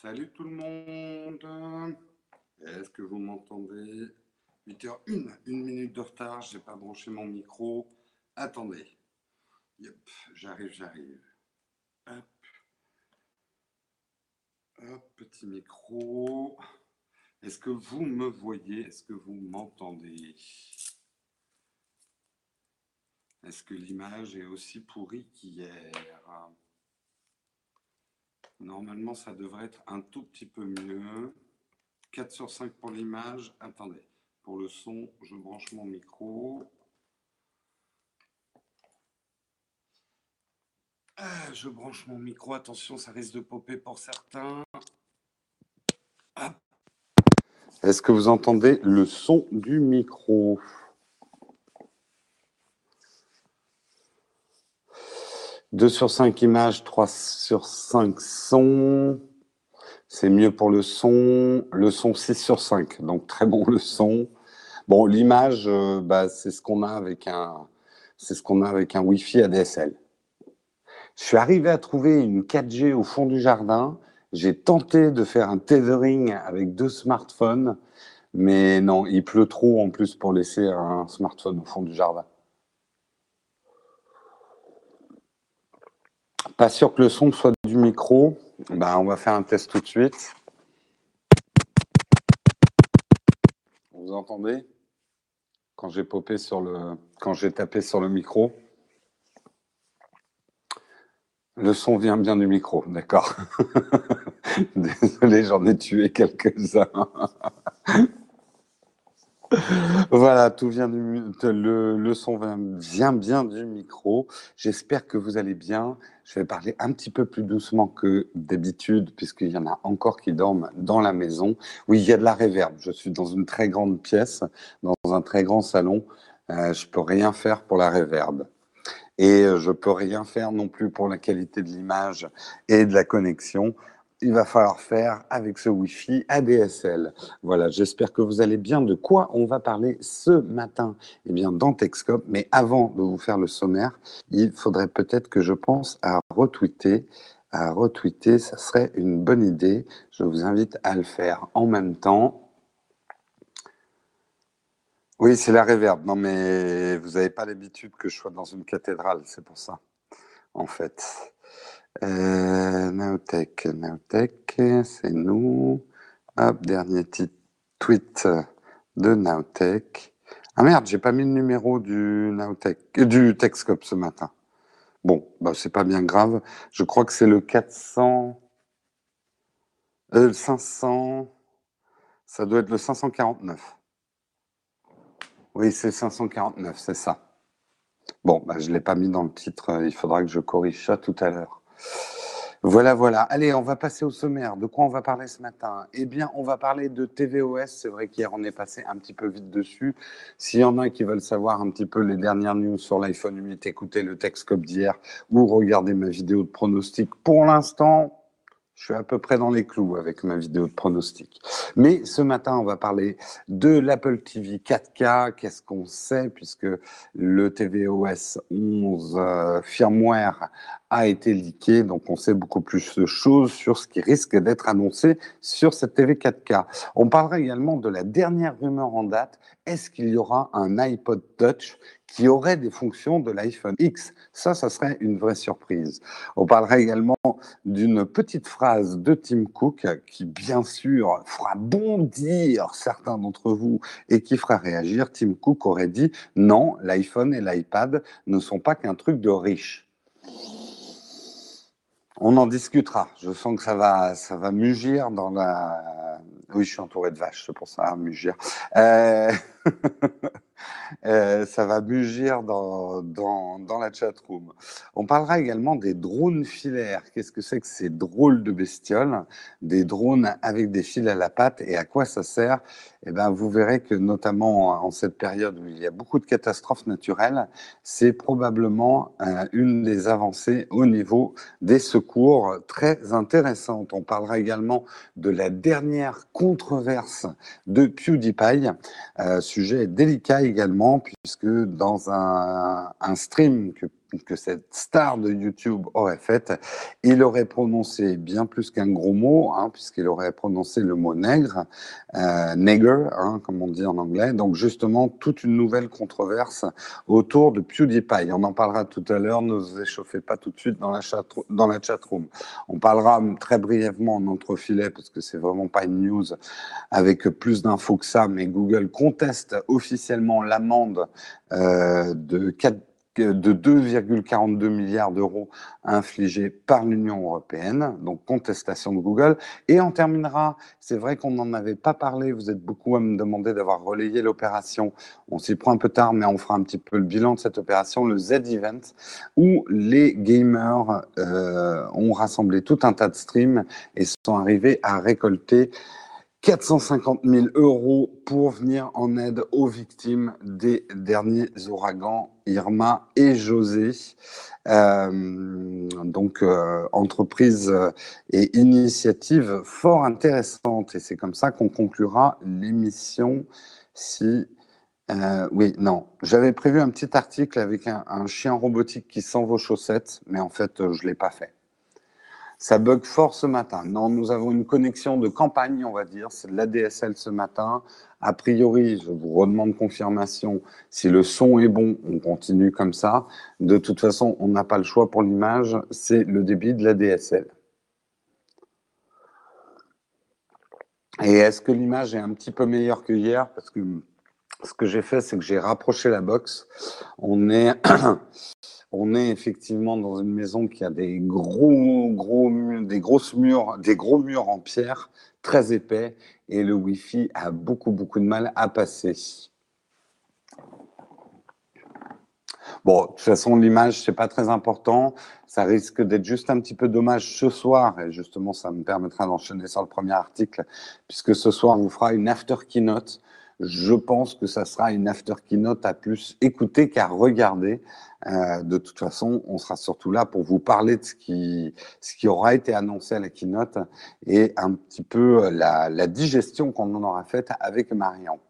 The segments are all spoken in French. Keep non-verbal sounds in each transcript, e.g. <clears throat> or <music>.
Salut tout le monde. Est-ce que vous m'entendez? 8h01, une minute de retard, j'ai pas branché mon micro. Attendez. Yep, j'arrive, j'arrive. Hop. Hop, petit micro. Est-ce que vous me voyez? Est-ce que vous m'entendez? Est-ce que l'image est aussi pourrie qu'hier? Normalement, ça devrait être un tout petit peu mieux. 4 sur 5 pour l'image. Attendez, pour le son, je branche mon micro. Ah, je branche mon micro. Attention, ça risque de popper pour certains. Est-ce que vous entendez le son du micro? 2 sur 5 images, 3 sur 5 sons. C'est mieux pour le son. Le son 6 sur 5, donc très bon le son. Bon, l'image, euh, bah, c'est ce qu'on a avec un, c'est ce qu'on a avec un Wi-Fi ADSL. Je suis arrivé à trouver une 4G au fond du jardin. J'ai tenté de faire un tethering avec deux smartphones, mais non, il pleut trop en plus pour laisser un smartphone au fond du jardin. Pas sûr que le son soit du micro. Ben, on va faire un test tout de suite. Vous entendez? Quand j'ai popé sur le, quand j'ai tapé sur le micro. Le son vient bien du micro, d'accord? <laughs> Désolé, j'en ai tué quelques-uns. <laughs> Voilà, tout vient du, le, le son vient bien du micro. J'espère que vous allez bien. Je vais parler un petit peu plus doucement que d'habitude, puisqu'il y en a encore qui dorment dans la maison. Oui, il y a de la réverb. Je suis dans une très grande pièce, dans un très grand salon. Euh, je peux rien faire pour la réverb. Et je peux rien faire non plus pour la qualité de l'image et de la connexion il va falloir faire avec ce Wi-Fi ADSL. Voilà, j'espère que vous allez bien. De quoi on va parler ce matin? Eh bien, dans Texcop. Mais avant de vous faire le sommaire, il faudrait peut-être que je pense à retweeter. À retweeter, ça serait une bonne idée. Je vous invite à le faire en même temps. Oui, c'est la réverbe. Non, mais vous n'avez pas l'habitude que je sois dans une cathédrale, c'est pour ça, en fait. Euh, Naotech, c'est nous. Hop, dernier tweet de Naotech. Ah merde, j'ai pas mis le numéro du Naotech, euh, du Techscope ce matin. Bon, bah c'est pas bien grave. Je crois que c'est le 400, euh, le 500. Ça doit être le 549. Oui, c'est 549, c'est ça. Bon, bah, je ne l'ai pas mis dans le titre. Il faudra que je corrige ça tout à l'heure. Voilà, voilà. Allez, on va passer au sommaire. De quoi on va parler ce matin? Eh bien, on va parler de TVOS. C'est vrai qu'hier, on est passé un petit peu vite dessus. S'il y en a qui veulent savoir un petit peu les dernières news sur l'iPhone 8, écoutez le Texcope d'hier ou regardez ma vidéo de pronostic. Pour l'instant, je suis à peu près dans les clous avec ma vidéo de pronostic. Mais ce matin, on va parler de l'Apple TV 4K. Qu'est-ce qu'on sait puisque le tvOS 11 euh, firmware a été leaké, donc on sait beaucoup plus de choses sur ce qui risque d'être annoncé sur cette TV 4K. On parlera également de la dernière rumeur en date. Est-ce qu'il y aura un iPod Touch qui aurait des fonctions de l'iPhone X. Ça, ça serait une vraie surprise. On parlera également d'une petite phrase de Tim Cook qui, bien sûr, fera bondir certains d'entre vous et qui fera réagir. Tim Cook aurait dit non, l'iPhone et l'iPad ne sont pas qu'un truc de riche. On en discutera. Je sens que ça va, ça va mugir dans la. Oui, je suis entouré de vaches, c'est pour ça, mugir. Euh... <laughs> Euh, ça va bugir dans, dans, dans la room. On parlera également des drones filaires. Qu'est-ce que c'est que ces drôles de bestioles? Des drones avec des fils à la patte et à quoi ça sert? Eh ben, vous verrez que notamment en cette période où il y a beaucoup de catastrophes naturelles, c'est probablement euh, une des avancées au niveau des secours très intéressantes. On parlera également de la dernière controverse de PewDiePie, euh, sujet délicat également puisque dans un, stream que que cette star de YouTube aurait faite, il aurait prononcé bien plus qu'un gros mot, hein, puisqu'il aurait prononcé le mot nègre, euh, nègre, hein, comme on dit en anglais. Donc justement, toute une nouvelle controverse autour de PewDiePie. On en parlera tout à l'heure, ne vous échauffez pas tout de suite dans la, chat, dans la chat room. On parlera très brièvement en entrefilet, parce que c'est vraiment pas une news avec plus d'infos que ça, mais Google conteste officiellement l'amende euh, de 4 de 2,42 milliards d'euros infligés par l'Union européenne, donc contestation de Google. Et on terminera, c'est vrai qu'on n'en avait pas parlé, vous êtes beaucoup à me demander d'avoir relayé l'opération, on s'y prend un peu tard, mais on fera un petit peu le bilan de cette opération, le Z-Event, où les gamers euh, ont rassemblé tout un tas de streams et sont arrivés à récolter 450 000 euros pour venir en aide aux victimes des derniers ouragans Irma et José. Euh, donc, euh, entreprise et initiative fort intéressante. Et c'est comme ça qu'on conclura l'émission. Si. Euh, oui, non. J'avais prévu un petit article avec un, un chien robotique qui sent vos chaussettes, mais en fait, je ne l'ai pas fait. Ça bug fort ce matin. Non, nous avons une connexion de campagne, on va dire. C'est de l'ADSL ce matin. A priori, je vous redemande confirmation. Si le son est bon, on continue comme ça. De toute façon, on n'a pas le choix pour l'image. C'est le débit de l'ADSL. Et est-ce que l'image est un petit peu meilleure que hier? Parce que ce que j'ai fait, c'est que j'ai rapproché la box. On est <clears throat> On est effectivement dans une maison qui a des gros, gros, des grosses murs, des gros murs en pierre très épais et le Wi-Fi a beaucoup, beaucoup de mal à passer. Bon, de toute façon, l'image, c'est pas très important. Ça risque d'être juste un petit peu dommage ce soir. Et justement, ça me permettra d'enchaîner sur le premier article, puisque ce soir, on vous fera une after keynote. Je pense que ça sera une after keynote à plus écouter qu'à regarder. Euh, de toute façon, on sera surtout là pour vous parler de ce qui, ce qui aura été annoncé à la keynote et un petit peu la, la digestion qu'on en aura faite avec Marion.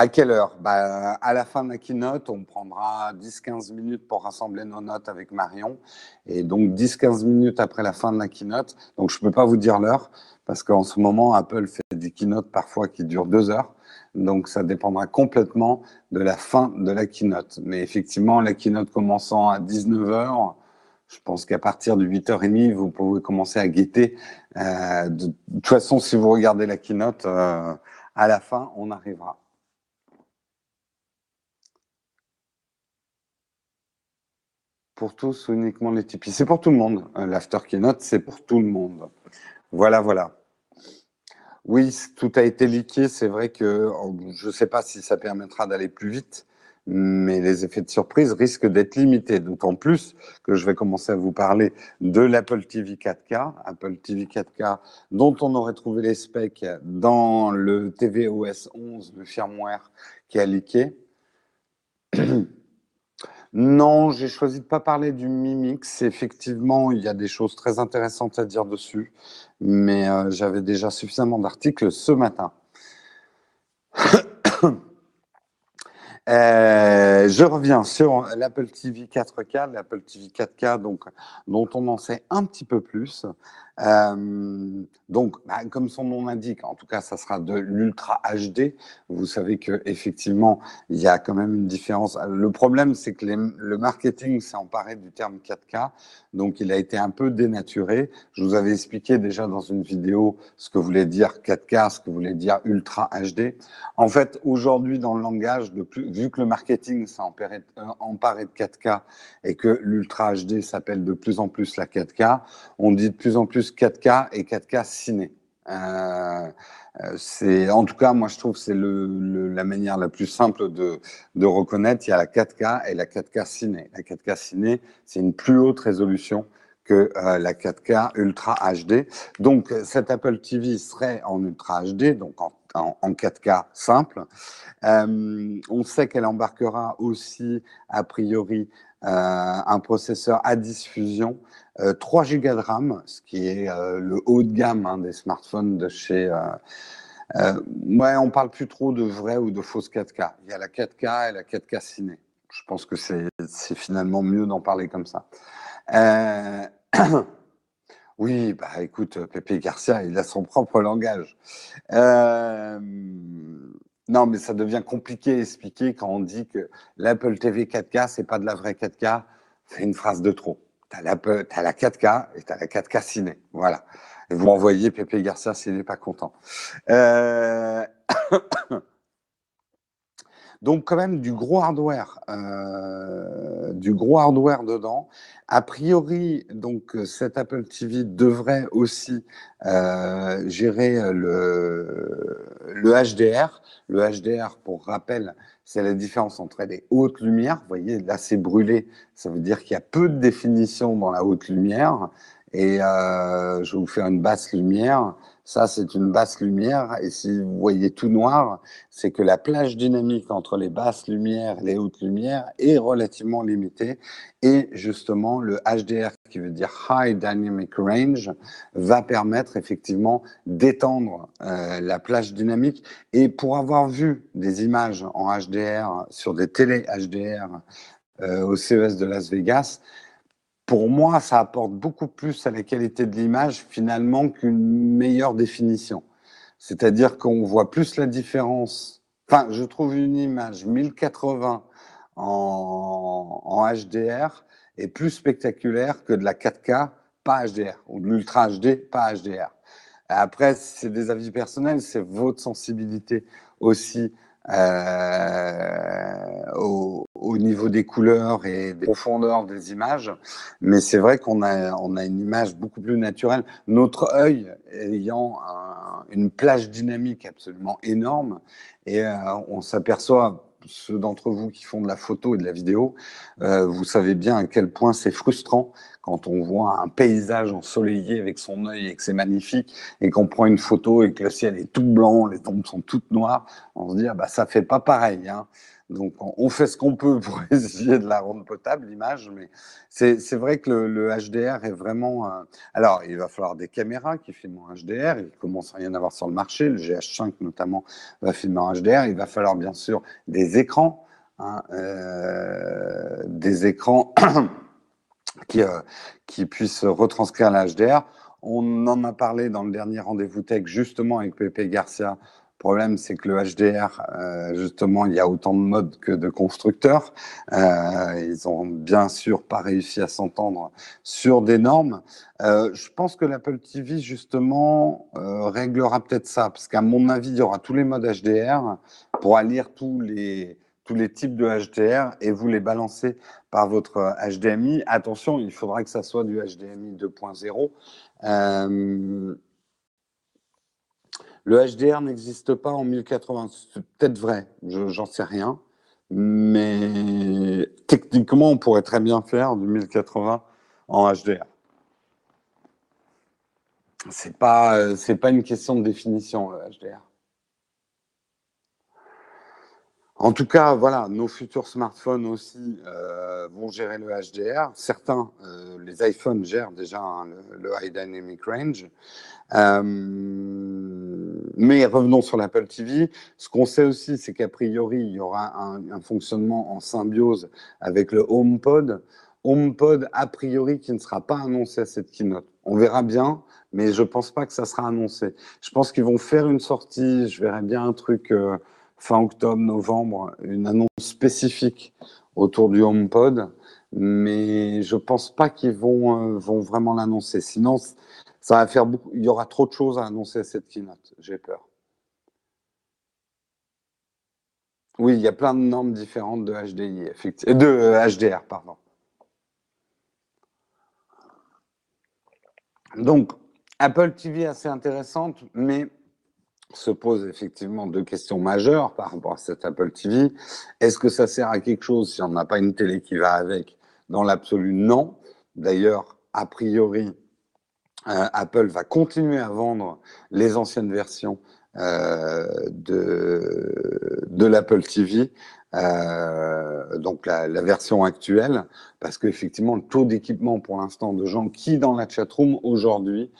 À quelle heure? Bah, À la fin de la keynote, on prendra 10-15 minutes pour rassembler nos notes avec Marion. Et donc 10-15 minutes après la fin de la keynote, donc je ne peux pas vous dire l'heure, parce qu'en ce moment, Apple fait des keynotes parfois qui durent deux heures. Donc, ça dépendra complètement de la fin de la keynote. Mais effectivement, la keynote commençant à 19h, je pense qu'à partir de 8h30, vous pouvez commencer à guetter. Euh, de, toute façon, si vous regardez la keynote, euh, à la fin, on arrivera. Pour tous, uniquement les Tipeee. C'est pour tout le monde. Euh, l'after keynote, c'est pour tout le monde. Voilà, voilà. Oui, tout a été liqué. C'est vrai que je ne sais pas si ça permettra d'aller plus vite, mais les effets de surprise risquent d'être limités. D'autant plus que je vais commencer à vous parler de l'Apple TV 4K, Apple TV 4K dont on aurait trouvé les specs dans le tvOS 11, le firmware qui a leaké. <clears throat> Non, j'ai choisi de pas parler du Mimix. Effectivement, il y a des choses très intéressantes à dire dessus, mais euh, j'avais déjà suffisamment d'articles ce matin. <coughs> Euh, je reviens sur l'Apple TV 4K, l'Apple TV 4K, donc, dont on en sait un petit peu plus. Euh, donc, bah, comme son nom l'indique, en tout cas, ça sera de l'Ultra HD. Vous savez que effectivement, il y a quand même une différence. Le problème, c'est que le marketing s'est emparé du terme 4K, donc il a été un peu dénaturé. Je vous avais expliqué déjà dans une vidéo ce que voulait dire 4K, ce que voulait dire Ultra HD. En fait, aujourd'hui, dans le langage, de plus, vu que le marketing s'est emparé, euh, emparé de 4K et que l'Ultra HD s'appelle de plus en plus la 4K, on dit de plus en plus 4K et 4K ciné. Euh, euh, c'est, en tout cas, moi je trouve que c'est la manière la plus simple de, reconnaître. Il y a la 4K et la 4K ciné. La 4K ciné, c'est une plus haute résolution que euh, la 4K Ultra HD. Donc, cette Apple TV serait en Ultra HD, donc en, en, en 4K simple. On sait qu'elle embarquera aussi, a priori, un processeur à diffusion, 3 Go de RAM, ce qui est euh, le haut de gamme hein, des smartphones de chez. Euh, ouais, on parle plus trop de vrai ou de fausse 4K. Il y a la 4K et la 4K ciné. Je pense que c'est finalement mieux d'en parler comme ça. Euh, <coughs> oui, bah écoute, Pepe Garcia, il a son propre langage. Euh, non, mais ça devient compliqué à expliquer quand on dit que l'Apple TV 4K, c'est pas de la vraie 4K. C'est une phrase de trop. Tu as, as, la 4K et tu as la 4K ciné. Voilà. Et vous envoyez Pepe Garcia s'il n'est pas content. Euh... Donc quand même du gros hardware, euh, du gros hardware dedans. A priori, donc cet Apple TV devrait aussi euh, gérer le, le HDR. Le HDR, pour rappel, c'est la différence entre les hautes lumières. Vous voyez, là c'est brûlé, ça veut dire qu'il y a peu de définition dans la haute lumière. Et euh, je vais vous faire une basse lumière. Ça, c'est une basse lumière. Et si vous voyez tout noir, c'est que la plage dynamique entre les basses lumières et les hautes lumières est relativement limitée. Et justement, le HDR, qui veut dire High Dynamic Range, va permettre effectivement d'étendre euh, la plage dynamique. Et pour avoir vu des images en HDR sur des télé HDR euh, au CES de Las Vegas, pour moi, ça apporte beaucoup plus à la qualité de l'image finalement qu'une meilleure définition. C'est-à-dire qu'on voit plus la différence. Enfin, je trouve une image 1080 en, HDR est plus spectaculaire que de la 4K pas HDR ou de l'Ultra HD pas HDR. Après, c'est des avis personnels, c'est votre sensibilité aussi euh, au, au, niveau des couleurs et des profondeurs des images. Mais c'est vrai qu'on a, on a une image beaucoup plus naturelle. Notre œil ayant un, une plage dynamique absolument énorme et euh, on s'aperçoit ceux d'entre vous qui font de la photo et de la vidéo, euh, vous savez bien à quel point c'est frustrant quand on voit un paysage ensoleillé avec son œil et que c'est magnifique, et qu'on prend une photo et que le ciel est tout blanc, les tombes sont toutes noires, on se dit, ah bah, ça fait pas pareil. Hein. Donc, on fait ce qu'on peut pour <laughs> essayer de la rendre potable, l'image, mais c'est vrai que le, HDR est vraiment... Alors, il va falloir des caméras qui filment en HDR, il commence à rien avoir sur le marché, le GH5 notamment va filmer en HDR, il va falloir bien sûr des écrans, hein, euh, des écrans <coughs> qui, euh, qui puisse retranscrire la HDR. On en a parlé dans le dernier rendez-vous tech justement avec Pepe Garcia. Le problème, c'est que le HDR, euh, justement, il y a autant de modes que de constructeurs. Euh, ils ont bien sûr pas réussi à s'entendre sur des normes. Euh, je pense que l'Apple TV, justement, euh, réglera peut-être ça, parce qu'à mon avis, il y aura tous les modes HDR pour lire tous les tous les types de HDR et vous les balancez par votre HDMI. Attention, il faudra que ça soit du HDMI 2.0. Le HDR n'existe pas en 1080. C'est peut-être vrai, j'en sais rien. Mais techniquement, on pourrait très bien faire du 1080 en HDR. C'est pas, c'est pas une question de définition, le HDR. En tout cas, voilà, nos futurs smartphones aussi euh, vont gérer le HDR. Certains, euh, les iPhones gèrent déjà hein, le, High Dynamic Range. Euh, mais revenons sur l'Apple TV. Ce qu'on sait aussi, c'est qu'a priori, il y aura un, fonctionnement en symbiose avec le HomePod. HomePod, a priori, qui ne sera pas annoncé à cette keynote. On verra bien, mais je pense pas que ça sera annoncé. Je pense qu'ils vont faire une sortie. Je verrai bien un truc euh, fin octobre, novembre, une annonce spécifique autour du HomePod, mais je pense pas qu'ils vont, euh, vont vraiment l'annoncer. Sinon, ça va faire beaucoup. Il y aura trop de choses à annoncer à cette keynote. J'ai peur. Oui, il y a plein de normes différentes de HDI, effectivement, de HDR, pardon. Donc, Apple TV assez intéressante, mais se pose effectivement deux questions majeures par rapport à cet Apple TV. Est-ce que ça sert à quelque chose si on n'a pas une télé qui va avec? Dans l'absolu, non. D'ailleurs, a priori, euh, Apple va continuer à vendre les anciennes versions euh, de, l'Apple TV, euh, donc la, version actuelle, parce qu'effectivement, le taux d'équipement pour l'instant de gens qui, dans la chatroom aujourd'hui,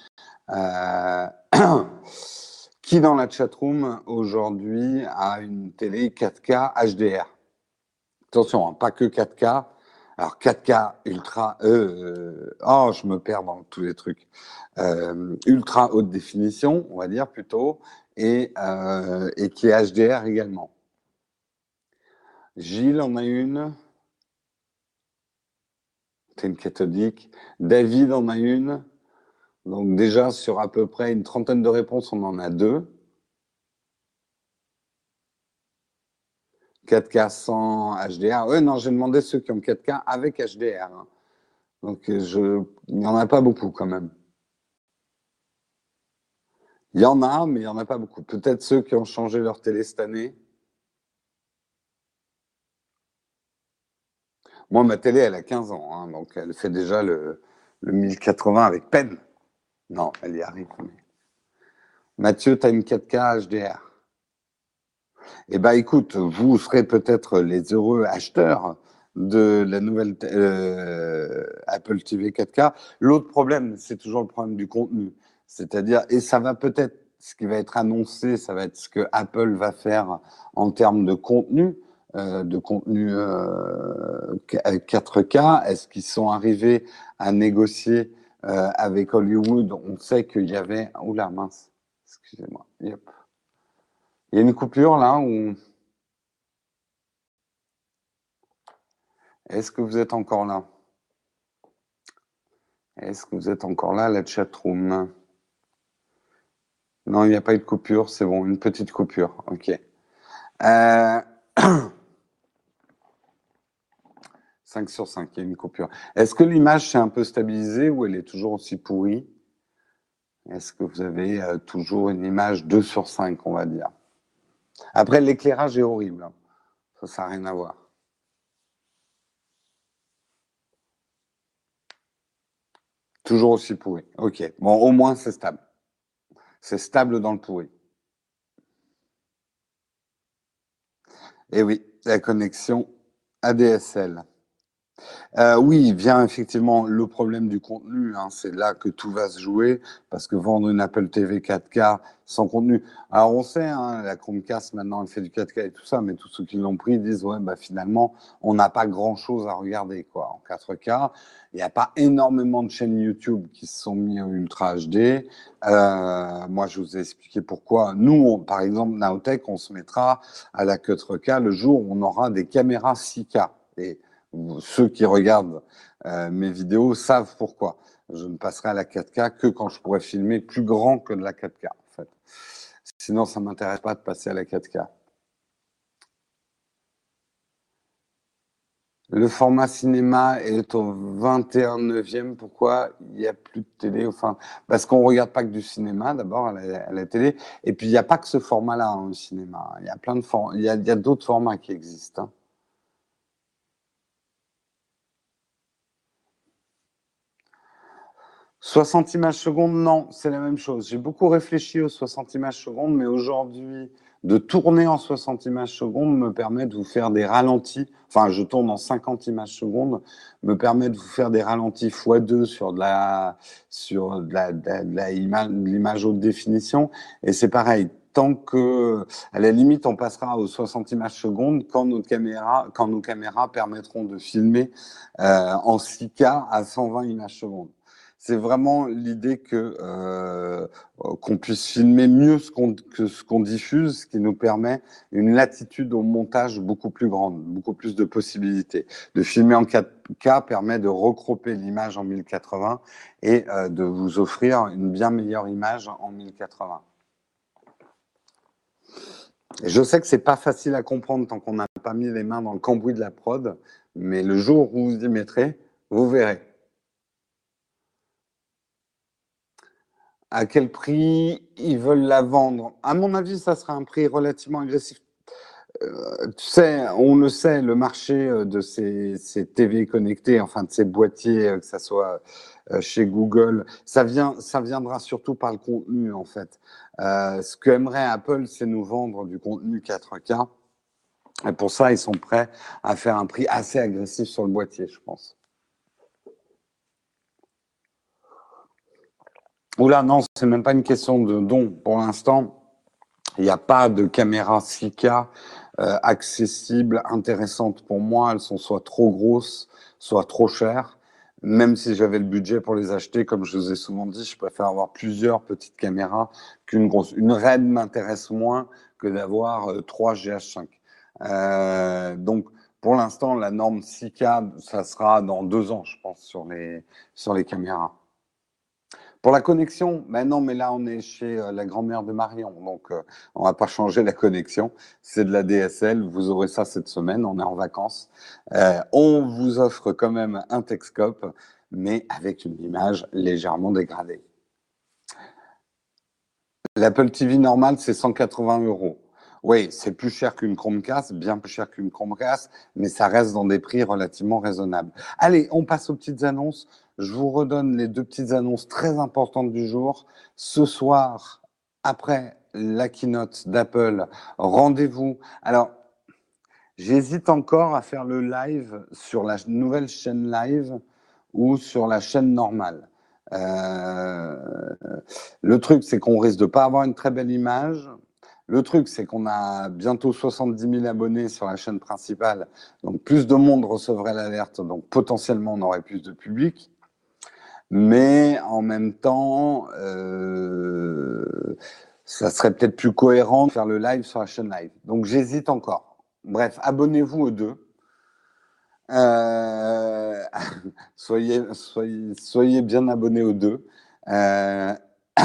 euh, <coughs> Qui dans la chatroom aujourd'hui a une télé 4K HDR Attention, hein, pas que 4K. Alors 4K ultra, euh, oh, je me perds dans tous les trucs. Euh, ultra haute définition, on va dire plutôt, et, euh, et qui est HDR également. Gilles en a une. C'est une cathodique. David en a une. Donc déjà sur à peu près une trentaine de réponses, on en a deux. 4K sans HDR. Oui, non, j'ai demandé ceux qui ont 4K avec HDR. Hein. Donc, euh, je... il n'y en a pas beaucoup quand même. Il y en a, mais il n'y en a pas beaucoup. Peut-être ceux qui ont changé leur télé cette année. Moi, ma télé, elle a 15 ans, hein, donc elle fait déjà le, 1080 avec peine. Non, elle y arrive. Mathieu, tu as une 4K HDR. Eh bien, écoute, vous serez peut-être les heureux acheteurs de la nouvelle euh, Apple TV 4K. L'autre problème, c'est toujours le problème du contenu. C'est-à-dire, et ça va peut-être, ce qui va être annoncé, ça va être ce que Apple va faire en termes de contenu, euh, de contenu 4K. Euh, Est-ce qu'ils sont arrivés à négocier avec Hollywood? On sait qu'il y avait... Oula, mince, excusez-moi. Yep. Il y a une coupure là ou? Est-ce que vous êtes encore là? Est-ce que vous êtes encore là, la chatroom? Non, il n'y a pas eu de coupure, c'est bon, une petite coupure, ok. 5 euh, sur 5, il y a une coupure. Est-ce que l'image s'est un peu stabilisée ou elle est toujours aussi pourrie? Est-ce que vous avez euh, toujours une image 2 sur 5, on va dire? Après, l'éclairage est horrible. Hein. Ça, ça n'a rien à voir. Toujours aussi pourri. Ok. Bon, au moins, c'est stable. C'est stable dans le pourri. Et oui, la connexion ADSL. Euh, oui, vient effectivement le problème du contenu. Hein, c'est là que tout va se jouer parce que vendre une Apple TV 4K sans contenu. Alors on sait, hein, la Chromecast maintenant elle fait du 4K et tout ça, mais tous ceux qui l'ont pris disent ouais bah finalement on n'a pas grand chose à regarder quoi en 4K. Il n'y a pas énormément de chaînes YouTube qui se sont mis en Ultra HD. Euh, moi je vous ai expliqué pourquoi. Nous, par exemple, Naotech, on se mettra à la 4K le jour où on aura des caméras 6K. Et ceux qui regardent euh, mes vidéos savent pourquoi. Je ne passerai à la 4K que quand je pourrai filmer plus grand que de la 4K, en fait. Sinon, ça ne m'intéresse pas de passer à la 4K. Le format cinéma est au 21 neuvième. Pourquoi il n'y a plus de télé? Enfin, Parce qu'on ne regarde pas que du cinéma, d'abord, à, la télé. Et puis, il n'y a pas que ce format-là, hein, au cinéma. Il y a plein de il y a, d'autres formats qui existent. Hein. 60 images secondes, non, c'est la même chose. J'ai beaucoup réfléchi aux 60 images secondes, mais aujourd'hui, de tourner en 60 images secondes me permet de vous faire des ralentis. Enfin, je tourne en 50 images secondes, me permet de vous faire des ralentis x2 sur de la, sur de la, de l'image haute définition. Et c'est pareil. Tant que, à la limite, on passera aux 60 images secondes quand nos caméras, quand nos caméras permettront de filmer euh, en 6K à 120 images secondes c'est vraiment l'idée que euh, qu'on puisse filmer mieux ce qu'on que ce qu'on diffuse, ce qui nous permet une latitude au montage beaucoup plus grande, beaucoup plus de possibilités. De filmer en 4K permet de recroper l'image en 1080 et euh, de vous offrir une bien meilleure image en 1080. je sais que c'est pas facile à comprendre tant qu'on n'a pas mis les mains dans le cambouis de la prod, mais le jour où vous y mettrez, vous verrez. À quel prix ils veulent la vendre. À mon avis, ça sera un prix relativement agressif. Euh, tu sais, on le sait, le marché euh, de ces, ces TV connectés, enfin de ces boîtiers, euh, que ce soit chez Google, ça, vient, ça viendra surtout par le contenu en fait. ce que aimerait Apple, c'est nous vendre du contenu 4K. Et pour ça, ils sont prêts à faire un prix assez agressif sur le boîtier, je pense. Oula, non, c'est même pas une question de don. Pour l'instant, il n'y a pas de caméra 6K euh, accessibles, intéressantes pour moi. Elles sont soit trop grosses, soit trop chères. Même si j'avais le budget pour les acheter, comme je vous ai souvent dit, je préfère avoir plusieurs petites caméras qu'une grosse. Une RED m'intéresse moins que d'avoir euh, trois GH5. Euh, donc, pour l'instant, la norme 6K, ça sera dans deux ans, je pense, sur les, sur les caméras. Pour la connexion, maintenant, mais là, on est chez euh, la grand-mère de Marion, donc euh, on va pas changer la connexion. C'est de la DSL, vous aurez ça cette semaine, on est en vacances. Euh, on vous offre quand même un Texcope, mais avec une image légèrement dégradée. L'Apple TV normale, c'est 180 euros. Oui, c'est plus cher qu'une Chromecast, bien plus cher qu'une Chromecast, mais ça reste dans des prix relativement raisonnables. Allez, on passe aux petites annonces. Je vous redonne les deux petites annonces très importantes du jour. Ce soir, après la keynote d'Apple, rendez-vous. Alors, j'hésite encore à faire le live sur la nouvelle chaîne live ou sur la chaîne normale. Euh, le truc, c'est qu'on risque de pas avoir une très belle image. Le truc, c'est qu'on a bientôt 70 000 abonnés sur la chaîne principale, donc plus de monde recevrait l'alerte, donc potentiellement on aurait plus de public. Mais en même temps, euh, ça serait peut-être plus cohérent de faire le live sur la chaîne live. Donc j'hésite encore. Bref, abonnez-vous aux deux. Euh, <laughs> soyez, soyez, soyez bien abonnés aux deux. Euh, <clears throat>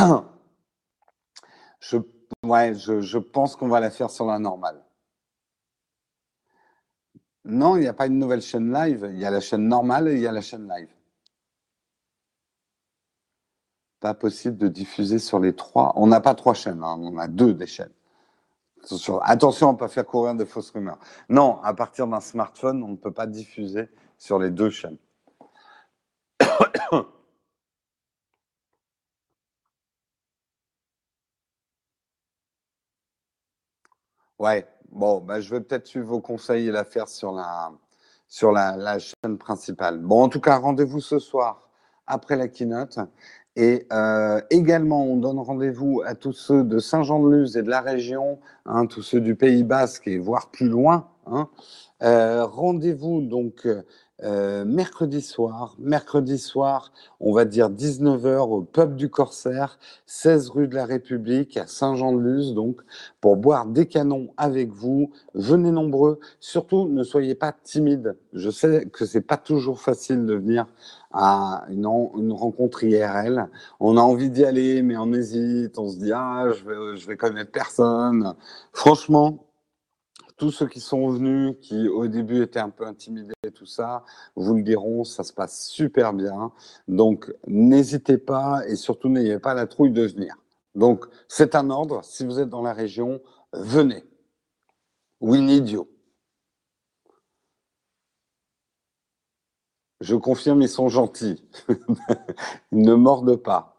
je Ouais, je, je pense qu'on va la faire sur la normale. Non, il n'y a pas une nouvelle chaîne live. Il y a la chaîne normale et il y a la chaîne live. Pas possible de diffuser sur les trois. On n'a pas trois chaînes, hein. on a deux des chaînes. Attention, attention, on peut faire courir des fausses rumeurs. Non, à partir d'un smartphone, on ne peut pas diffuser sur les deux chaînes. <coughs> Ouais, bon, bah, je vais peut-être suivre vos conseils et la faire sur la, sur la chaîne principale. Bon, en tout cas, rendez-vous ce soir après la keynote. Et euh, également, on donne rendez-vous à tous ceux de Saint-Jean-de-Luz et de la région, hein, tous ceux du Pays Basque et voire plus loin. Hein. Euh, rendez-vous donc euh, mercredi soir. Mercredi soir, on va dire 19h au pub du Corsaire, 16 rue de la République, à Saint-Jean-de-Luz, donc, pour boire des canons avec vous. Venez nombreux. Surtout, ne soyez pas timides. Je sais que c'est pas toujours facile de venir à une, une, rencontre IRL. On a envie d'y aller, mais on hésite. On se dit, ah, je vais, je vais connaître personne. Franchement, tous ceux qui sont venus, qui au début étaient un peu intimidés et tout ça, vous le diront, ça se passe super bien. Donc, n'hésitez pas et surtout n'ayez pas la trouille de venir. Donc, c'est un ordre. Si vous êtes dans la région, venez. Winnie Dio. Je confirme, ils sont gentils. ils <laughs> ne mordent pas.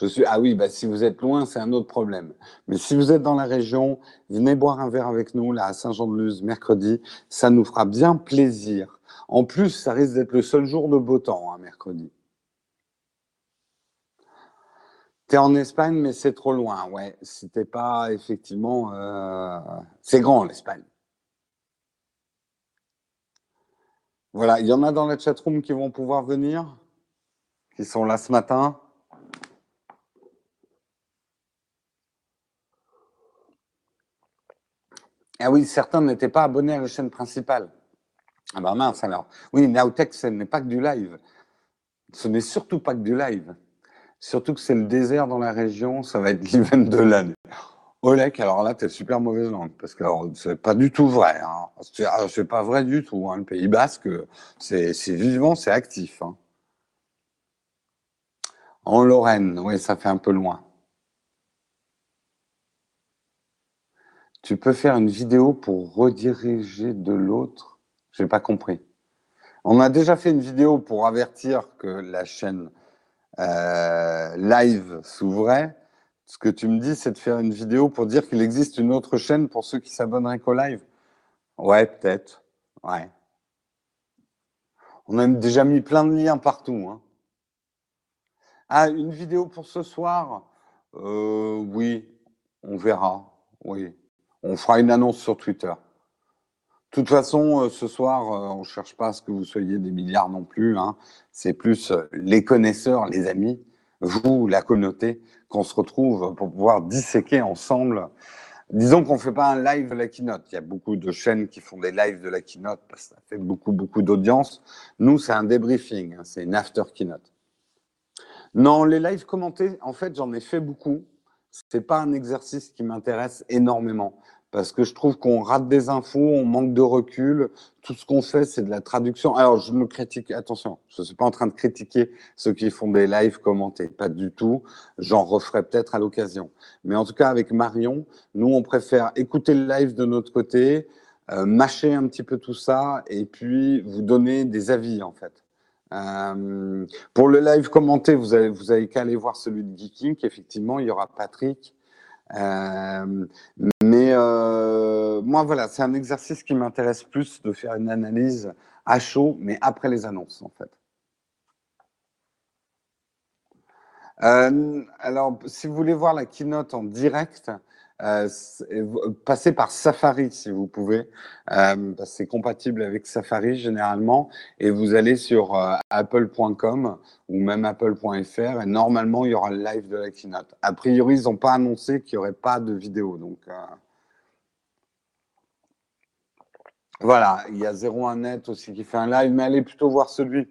Je suis ah oui, bah si vous êtes loin, c'est un autre problème. Mais si vous êtes dans la région, venez boire un verre avec nous là à Saint-Jean-de-Luz mercredi, ça nous fera bien plaisir. En plus, ça risque d'être le seul jour de beau temps, hein, mercredi. T'es en Espagne, mais c'est trop loin, ouais. C'était pas effectivement, euh... c'est grand l'Espagne. Voilà, il y en a dans la chatroom qui vont pouvoir venir, qui sont là ce matin. Ah oui, certains n'étaient pas abonnés à la chaîne principale. Ah bah mince alors. Oui, Nowtech, ce n'est pas que du live. Ce n'est surtout pas que du live. Surtout que c'est le désert dans la région, ça va être <laughs> l'event de l'année. Olek, alors là, t'es super mauvaise langue, parce que c'est pas du tout vrai. Hein. C'est pas vrai du tout. Hein. Le Pays Basque, c'est vivant, c'est actif. Hein. En Lorraine, oui, ça fait un peu loin. Tu peux faire une vidéo pour rediriger de l'autre? J'ai pas compris. On a déjà fait une vidéo pour avertir que la chaîne euh, live s'ouvrait. Ce que tu me dis, c'est de faire une vidéo pour dire qu'il existe une autre chaîne pour ceux qui s'abonneraient qu'au live. Ouais, peut-être. Ouais. On a déjà mis plein de liens partout. Hein. Ah, une vidéo pour ce soir? Euh, Oui, on verra. Oui. On fera une annonce sur Twitter. De toute façon, euh, ce soir, euh, on ne cherche pas à ce que vous soyez des milliards non plus. Hein. C'est plus euh, les connaisseurs, les amis, vous, la communauté, qu'on se retrouve pour pouvoir disséquer ensemble. Disons qu'on ne fait pas un live de la keynote. Il y a beaucoup de chaînes qui font des lives de la keynote parce que ça fait beaucoup, beaucoup d'audience. Nous, c'est un débriefing, hein. c'est une after keynote. Non, les lives commentés, en fait, j'en ai fait beaucoup. C'est pas un exercice qui m'intéresse énormément parce que je trouve qu'on rate des infos, on manque de recul. Tout ce qu'on fait, c'est de la traduction. Alors, je me critique, attention, je ne suis pas en train de critiquer ceux qui font des lives commentés, pas du tout. J'en referai peut-être à l'occasion. Mais en tout cas, avec Marion, nous, on préfère écouter le live de notre côté, euh, mâcher un petit peu tout ça et puis vous donner des avis, en fait. Euh, pour le live commenté, vous avez, vous avez qu'à aller voir celui de Geeking. Effectivement, il y aura Patrick. Euh, mais euh, moi, voilà, c'est un exercice qui m'intéresse plus de faire une analyse à chaud, mais après les annonces, en fait. Euh, alors, si vous voulez voir la keynote en direct, euh, passez par Safari si vous pouvez. Euh, c'est compatible avec Safari généralement. Et vous allez sur euh, apple.com ou même apple.fr et normalement il y aura le live de la keynote. A priori, ils n'ont pas annoncé qu'il n'y aurait pas de vidéo. Donc euh, voilà, il y a 01net aussi qui fait un live, mais allez plutôt voir celui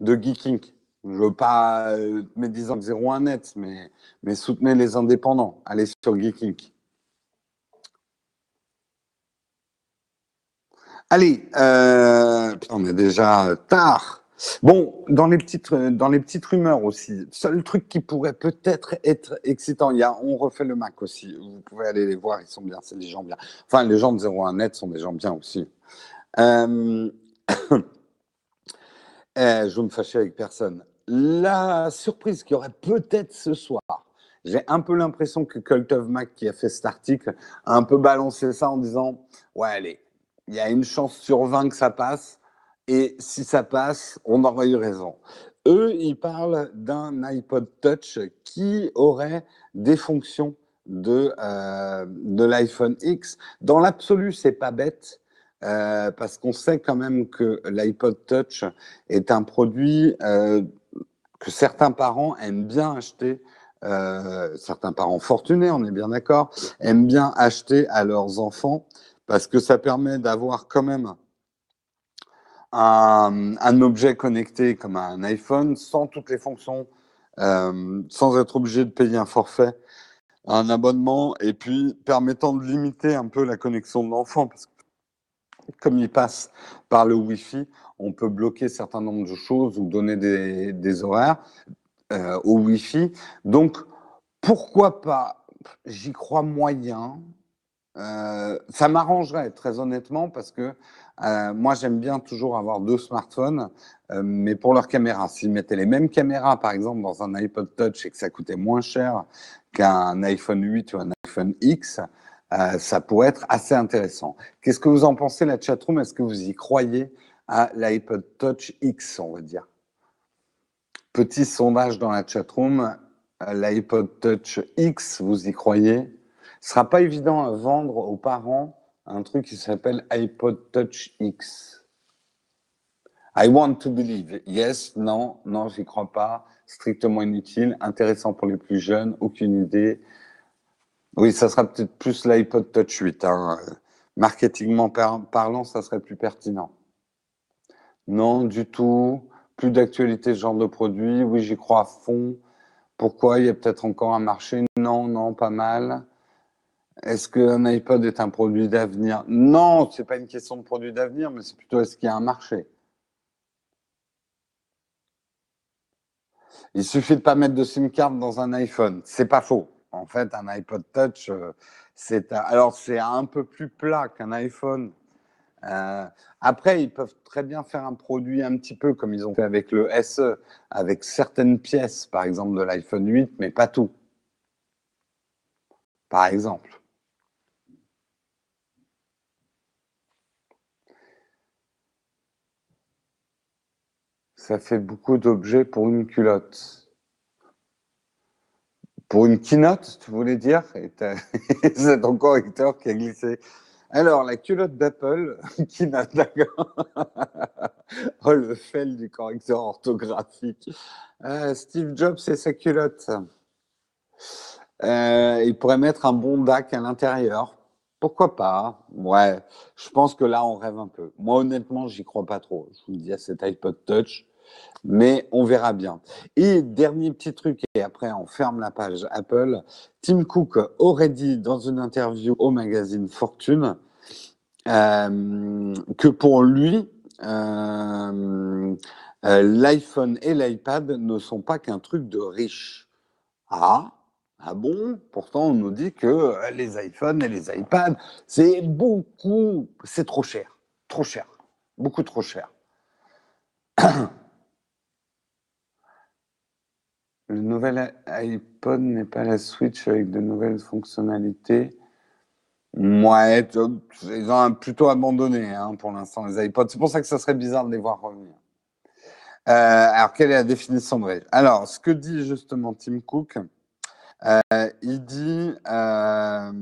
de Geeking. Je veux pas euh, mettre 10 ans que 01net, mais, mais soutenez les indépendants. Allez sur Geeking. Allez, euh, on est déjà tard. Bon, dans les petites dans les petites rumeurs aussi, seul truc qui pourrait peut-être être excitant, il y a on refait le Mac aussi. Vous pouvez aller les voir, ils sont bien, c'est des gens bien. Enfin, les gens de 01net sont des gens bien aussi. <coughs> Euh... je veux me fâcher avec personne. La surprise qu'il y aurait peut-être ce soir, j'ai un peu l'impression que Cult of Mac qui a fait cet article a un peu balancé ça en disant ouais allez, il y a une chance sur 20 que ça passe. Et si ça passe, on aurait eu raison. Eux, ils parlent d'un iPod Touch qui aurait des fonctions de, euh, de l'iPhone X. Dans l'absolu, c'est pas bête. Euh, parce qu'on sait quand même que l'iPod Touch est un produit euh, que certains parents aiment bien acheter, euh, certains parents fortunés, on est bien d'accord, aiment bien acheter à leurs enfants parce que ça permet d'avoir quand même un, objet connecté comme un iPhone sans toutes les fonctions, euh, sans être obligé de payer un forfait, un abonnement, et puis permettant de limiter un peu la connexion de l'enfant, parce que comme il passe par le Wi-Fi, on peut bloquer certain nombre de choses ou donner des, horaires euh, au Wi-Fi. Donc, pourquoi pas J'y crois moyen. Euh, ça m'arrangerait, très honnêtement, parce que euh, moi, j'aime bien toujours avoir deux smartphones, mais pour leur caméra. S'ils mettaient les mêmes caméras, par exemple, dans un iPod Touch et que ça coûtait moins cher qu'un iPhone 8 ou un iPhone X, ça pourrait être assez intéressant. Qu'est-ce que vous en pensez, la chatroom? Est-ce que vous y croyez? À l'iPod Touch X, on va dire Petit sondage dans la chatroom. L'iPod Touch X, vous y croyez? Ce sera pas évident à vendre aux parents un truc qui s'appelle iPod Touch X. I want to believe. Yes, non, non, j'y crois pas. Strictement inutile. Intéressant pour les plus jeunes. Aucune idée. Oui, ça sera peut-être plus l'iPod Touch 8. Hein. Marketingment parlant, ça serait plus pertinent. Non, du tout. Plus d'actualité ce genre de produit. Oui, j'y crois à fond. Pourquoi? Il y a peut-être encore un marché? Non, non, pas mal. Est-ce qu'un iPod est un produit d'avenir? Non, c'est pas une question de produit d'avenir, mais c'est plutôt est-ce qu'il y a un marché? Il suffit de pas mettre de SIM card dans un iPhone. C'est pas faux. En fait, un iPod Touch, euh, c'est alors c'est un peu plus plat qu'un iPhone. Euh, après, ils peuvent très bien faire un produit un petit peu comme ils ont fait avec le SE, avec certaines pièces, par exemple de l'iPhone 8, mais pas tout. Par exemple. Ça fait beaucoup d'objets pour une culotte. Pour une keynote, tu voulais dire? <laughs> C'est ton correcteur qui a glissé. Alors, la culotte d'Apple, <laughs> keynote, d'accord. <laughs> oh, le fel du correcteur orthographique. Euh, Steve Jobs et sa culotte. Euh, il pourrait mettre un bon DAC à l'intérieur. Pourquoi pas? Ouais, je pense que là, on rêve un peu. Moi, honnêtement, j'y crois pas trop. Je vous le dis à cet iPod Touch, mais on verra bien. Et dernier petit truc, et après, on ferme la page Apple. Tim Cook aurait dit dans une interview au magazine Fortune euh, que pour lui, euh, euh, l'iPhone et l'iPad ne sont pas qu'un truc de riche. Ah, ah bon? Pourtant, on nous dit que les iPhones et les iPads, c'est beaucoup, c'est trop cher. Trop cher. Beaucoup trop cher. <clears throat> Le nouvel iPod n'est pas la Switch avec de nouvelles fonctionnalités. Ouais, ils ont plutôt abandonné hein, pour l'instant les iPods. C'est pour ça que ça serait bizarre de les voir revenir. Euh, alors, quelle est la définition de riche Alors, ce que dit justement Tim Cook, euh, il dit euh,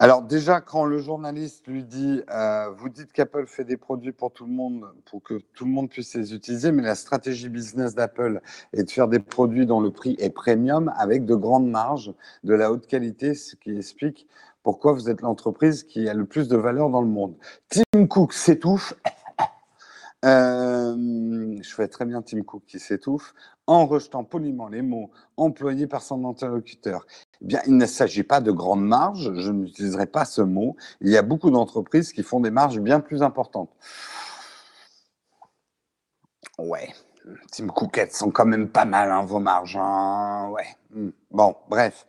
alors déjà, quand le journaliste lui dit, euh, vous dites qu'Apple fait des produits pour tout le monde, pour que tout le monde puisse les utiliser, mais la stratégie business d'Apple est de faire des produits dont le prix est premium avec de grandes marges, de la haute qualité, ce qui explique pourquoi vous êtes l'entreprise qui a le plus de valeur dans le monde. Tim Cook s'étouffe euh, je fais très bien Tim Cook qui s'étouffe en rejetant poliment les mots employés par son interlocuteur. Eh bien, il ne s'agit pas de grandes marges, je n'utiliserai pas ce mot. Il y a beaucoup d'entreprises qui font des marges bien plus importantes. Ouais, Tim Cook, elles sont quand même pas mal, hein, vos marges. Hein. Ouais. Hmm. Bon, bref.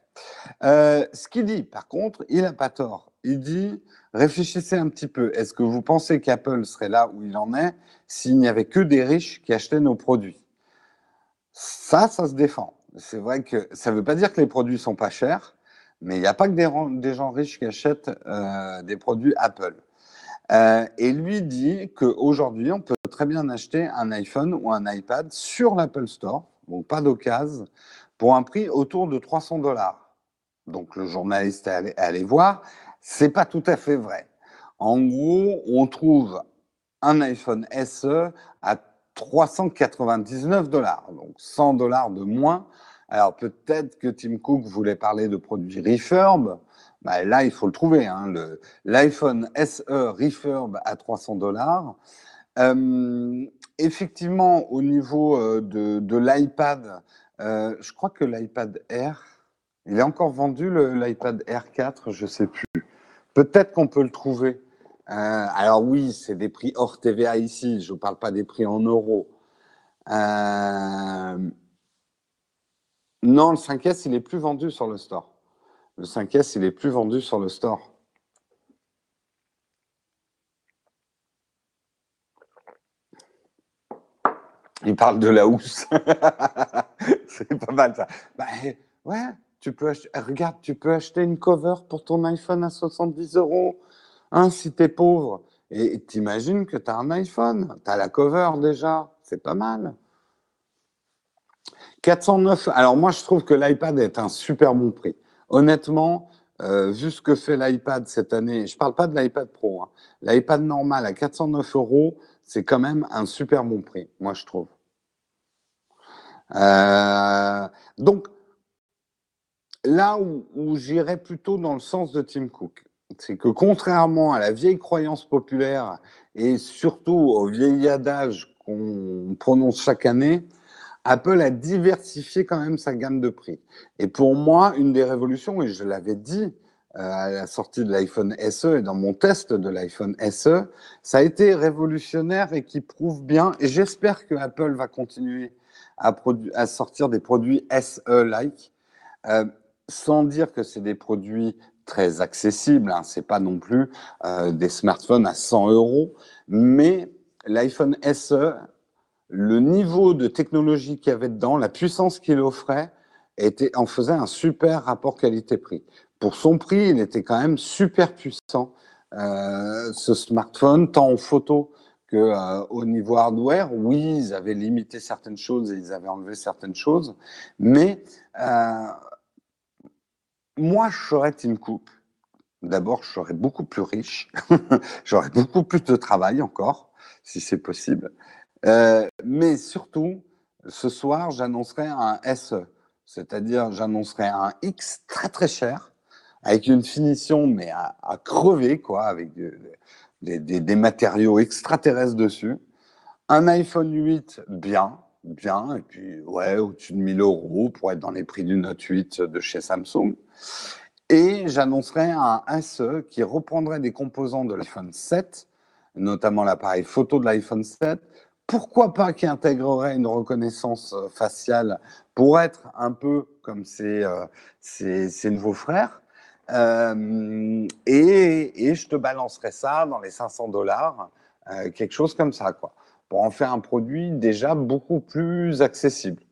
Euh, ce qu'il dit, par contre, il n'a pas tort. Il dit réfléchissez un petit peu. Est-ce que vous pensez qu'Apple serait là où il en est s'il n'y avait que des riches qui achetaient nos produits? Ça, ça se défend. C'est vrai que ça ne veut pas dire que les produits sont pas chers, mais il n'y a pas que des, gens riches qui achètent euh, des produits Apple. Euh, et lui dit qu'aujourd'hui, on peut très bien acheter un iPhone ou un iPad sur l'Apple Store, donc pas d'occasion, pour un prix autour de 300 dollars. Donc le journaliste est allé voir, c'est pas tout à fait vrai. En gros, on trouve un iPhone SE à 399 dollars, donc 100 dollars de moins. Alors peut-être que Tim Cook voulait parler de produits refurb. Bah, là, il faut le trouver. Hein, L'iPhone SE refurb à 300 dollars. Euh, effectivement, au niveau euh, de, l'iPad, euh, je crois que l'iPad Air, il est encore vendu, l'iPad Air 4, je ne sais plus. Peut-être qu'on peut le trouver. Euh, alors oui, c'est des prix hors TVA ici, je ne parle pas des prix en euros. Euh, non, le 5S, il est plus vendu sur le store. Le 5S, il est plus vendu sur le store. Il parle de la housse. <laughs> c'est pas mal ça. Bah, ouais, tu peux eh, regarde, tu peux acheter une cover pour ton iPhone à 70 euros, hein, si tu es pauvre. Et t'imagines que tu as un iPhone, tu as la cover déjà, c'est pas mal. 409, alors moi je trouve que l'iPad est un super bon prix. Honnêtement, euh, vu ce que fait l'iPad cette année, je ne parle pas de l'iPad Pro, hein. l'iPad normal à 409 euros, c'est quand même un super bon prix, moi je trouve. Euh, donc, là où, j'irais plutôt dans le sens de Tim Cook, c'est que contrairement à la vieille croyance populaire et surtout au vieil adage qu'on prononce chaque année, Apple a diversifié quand même sa gamme de prix. Et pour moi, une des révolutions, et je l'avais dit euh, à la sortie de l'iPhone SE et dans mon test de l'iPhone SE, ça a été révolutionnaire et qui prouve bien, et j'espère que Apple va continuer à, sortir des produits SE-like. Euh, sans dire que c'est des produits très accessibles, hein, c'est pas non plus euh, des smartphones à 100 euros, mais l'iPhone SE, le niveau de technologie qu'il y avait dedans, la puissance qu'il offrait, était, en faisait un super rapport qualité-prix. Pour son prix, il était quand même super puissant, euh, ce smartphone, tant en photo que euh, au niveau hardware, oui, ils avaient limité certaines choses et ils avaient enlevé certaines choses, mais euh, moi, je serais Tim Cook. D'abord, je serais beaucoup plus riche, <laughs> j'aurais beaucoup plus de travail encore, si c'est possible. Euh, mais surtout, ce soir, j'annoncerai un SE, c'est-à-dire j'annoncerai un X très très cher, avec une finition mais à, crever, quoi, avec des, matériaux extraterrestres dessus. Un iPhone 8 bien, bien, et puis ouais, au-dessus de 1000 euros pour être dans les prix du Note 8 de chez Samsung. Et j'annoncerai un SE qui reprendrait des composants de l'iPhone 7, notamment l'appareil photo de l'iPhone 7. Pourquoi pas qui intégrerait une reconnaissance euh, faciale pour être un peu comme ses, euh, nouveaux frères euh, et, je te balancerai ça dans les 500 dollars, quelque chose comme ça, pour en faire un produit déjà beaucoup plus accessible.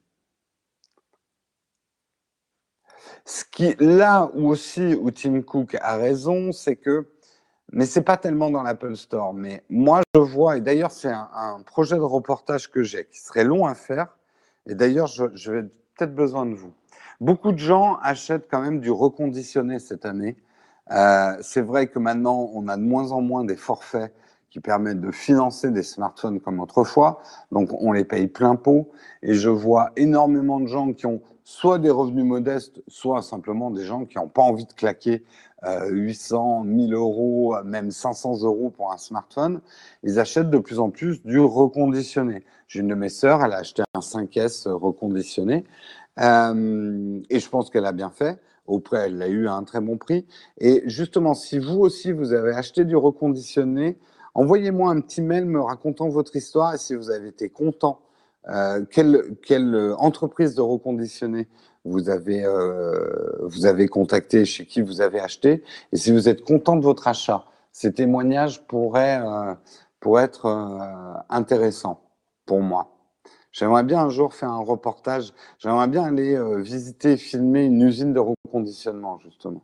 Ce qui, là où aussi où Tim Cook a raison, c'est que, mais c'est pas tellement dans l'Apple Store, mais moi je vois, et d'ailleurs c'est un, projet de reportage que j'ai qui serait long à faire, et d'ailleurs je, je vais peut-être besoin de vous. Beaucoup de gens achètent quand même du reconditionné cette année. Euh, c'est vrai que maintenant, on a de moins en moins des forfaits qui permettent de financer des smartphones comme autrefois. Donc, on les paye plein pot. Et je vois énormément de gens qui ont soit des revenus modestes, soit simplement des gens qui n'ont pas envie de claquer euh, 800, 1000 euros, même 500 euros pour un smartphone. Ils achètent de plus en plus du reconditionné. J'ai une de mes sœurs, elle a acheté un 5S reconditionné. Euh, et je pense qu'elle a bien fait. Auprès, elle l'a eu à un très bon prix. Et justement, si vous aussi, vous avez acheté du reconditionné, envoyez-moi un petit mail me racontant votre histoire et si vous avez été content. Euh, quelle, quelle, entreprise de reconditionné vous avez, euh, vous avez contacté, chez qui vous avez acheté, et si vous êtes content de votre achat. Ces témoignages pourraient, euh, pourraient être euh, intéressants pour moi. J'aimerais bien un jour faire un reportage. J'aimerais bien aller euh, visiter filmer une usine de reconditionnement, justement.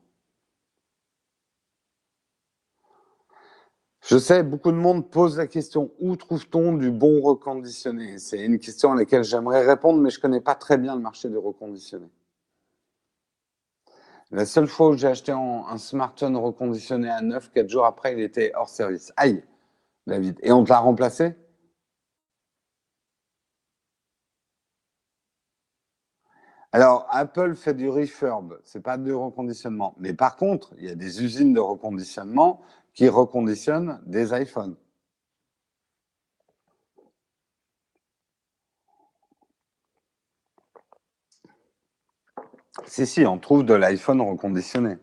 Je sais, beaucoup de monde pose la question où trouve-t-on du bon reconditionné? C'est une question à laquelle j'aimerais répondre, mais je ne connais pas très bien le marché du reconditionné. La seule fois où j'ai acheté un, smartphone reconditionné à neuf, quatre jours après, il était hors service. Aïe, David. Et on te l'a remplacé? Alors, Apple fait du refurb, c'est pas du reconditionnement. Mais par contre, il y a des usines de reconditionnement qui reconditionnent des iPhones. Si, si, on trouve de l'iPhone reconditionné.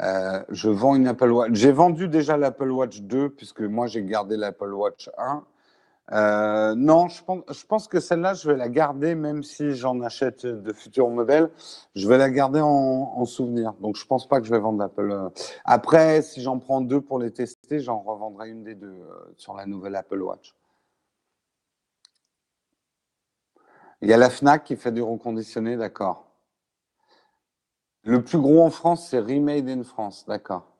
Euh, je vends une Apple Watch. J'ai vendu déjà l'Apple Watch 2, puisque moi j'ai gardé l'Apple Watch 1. Euh, non, je pense, que celle-là, je vais la garder, même si j'en achète de futurs modèles, je vais la garder en, en, souvenir. Donc, je pense pas que je vais vendre l'Apple. Après, si j'en prends deux pour les tester, j'en revendrai une des deux euh, sur la nouvelle Apple Watch. Il y a la Fnac qui fait du reconditionné, d'accord. Le plus gros en France, c'est Remade in France, d'accord.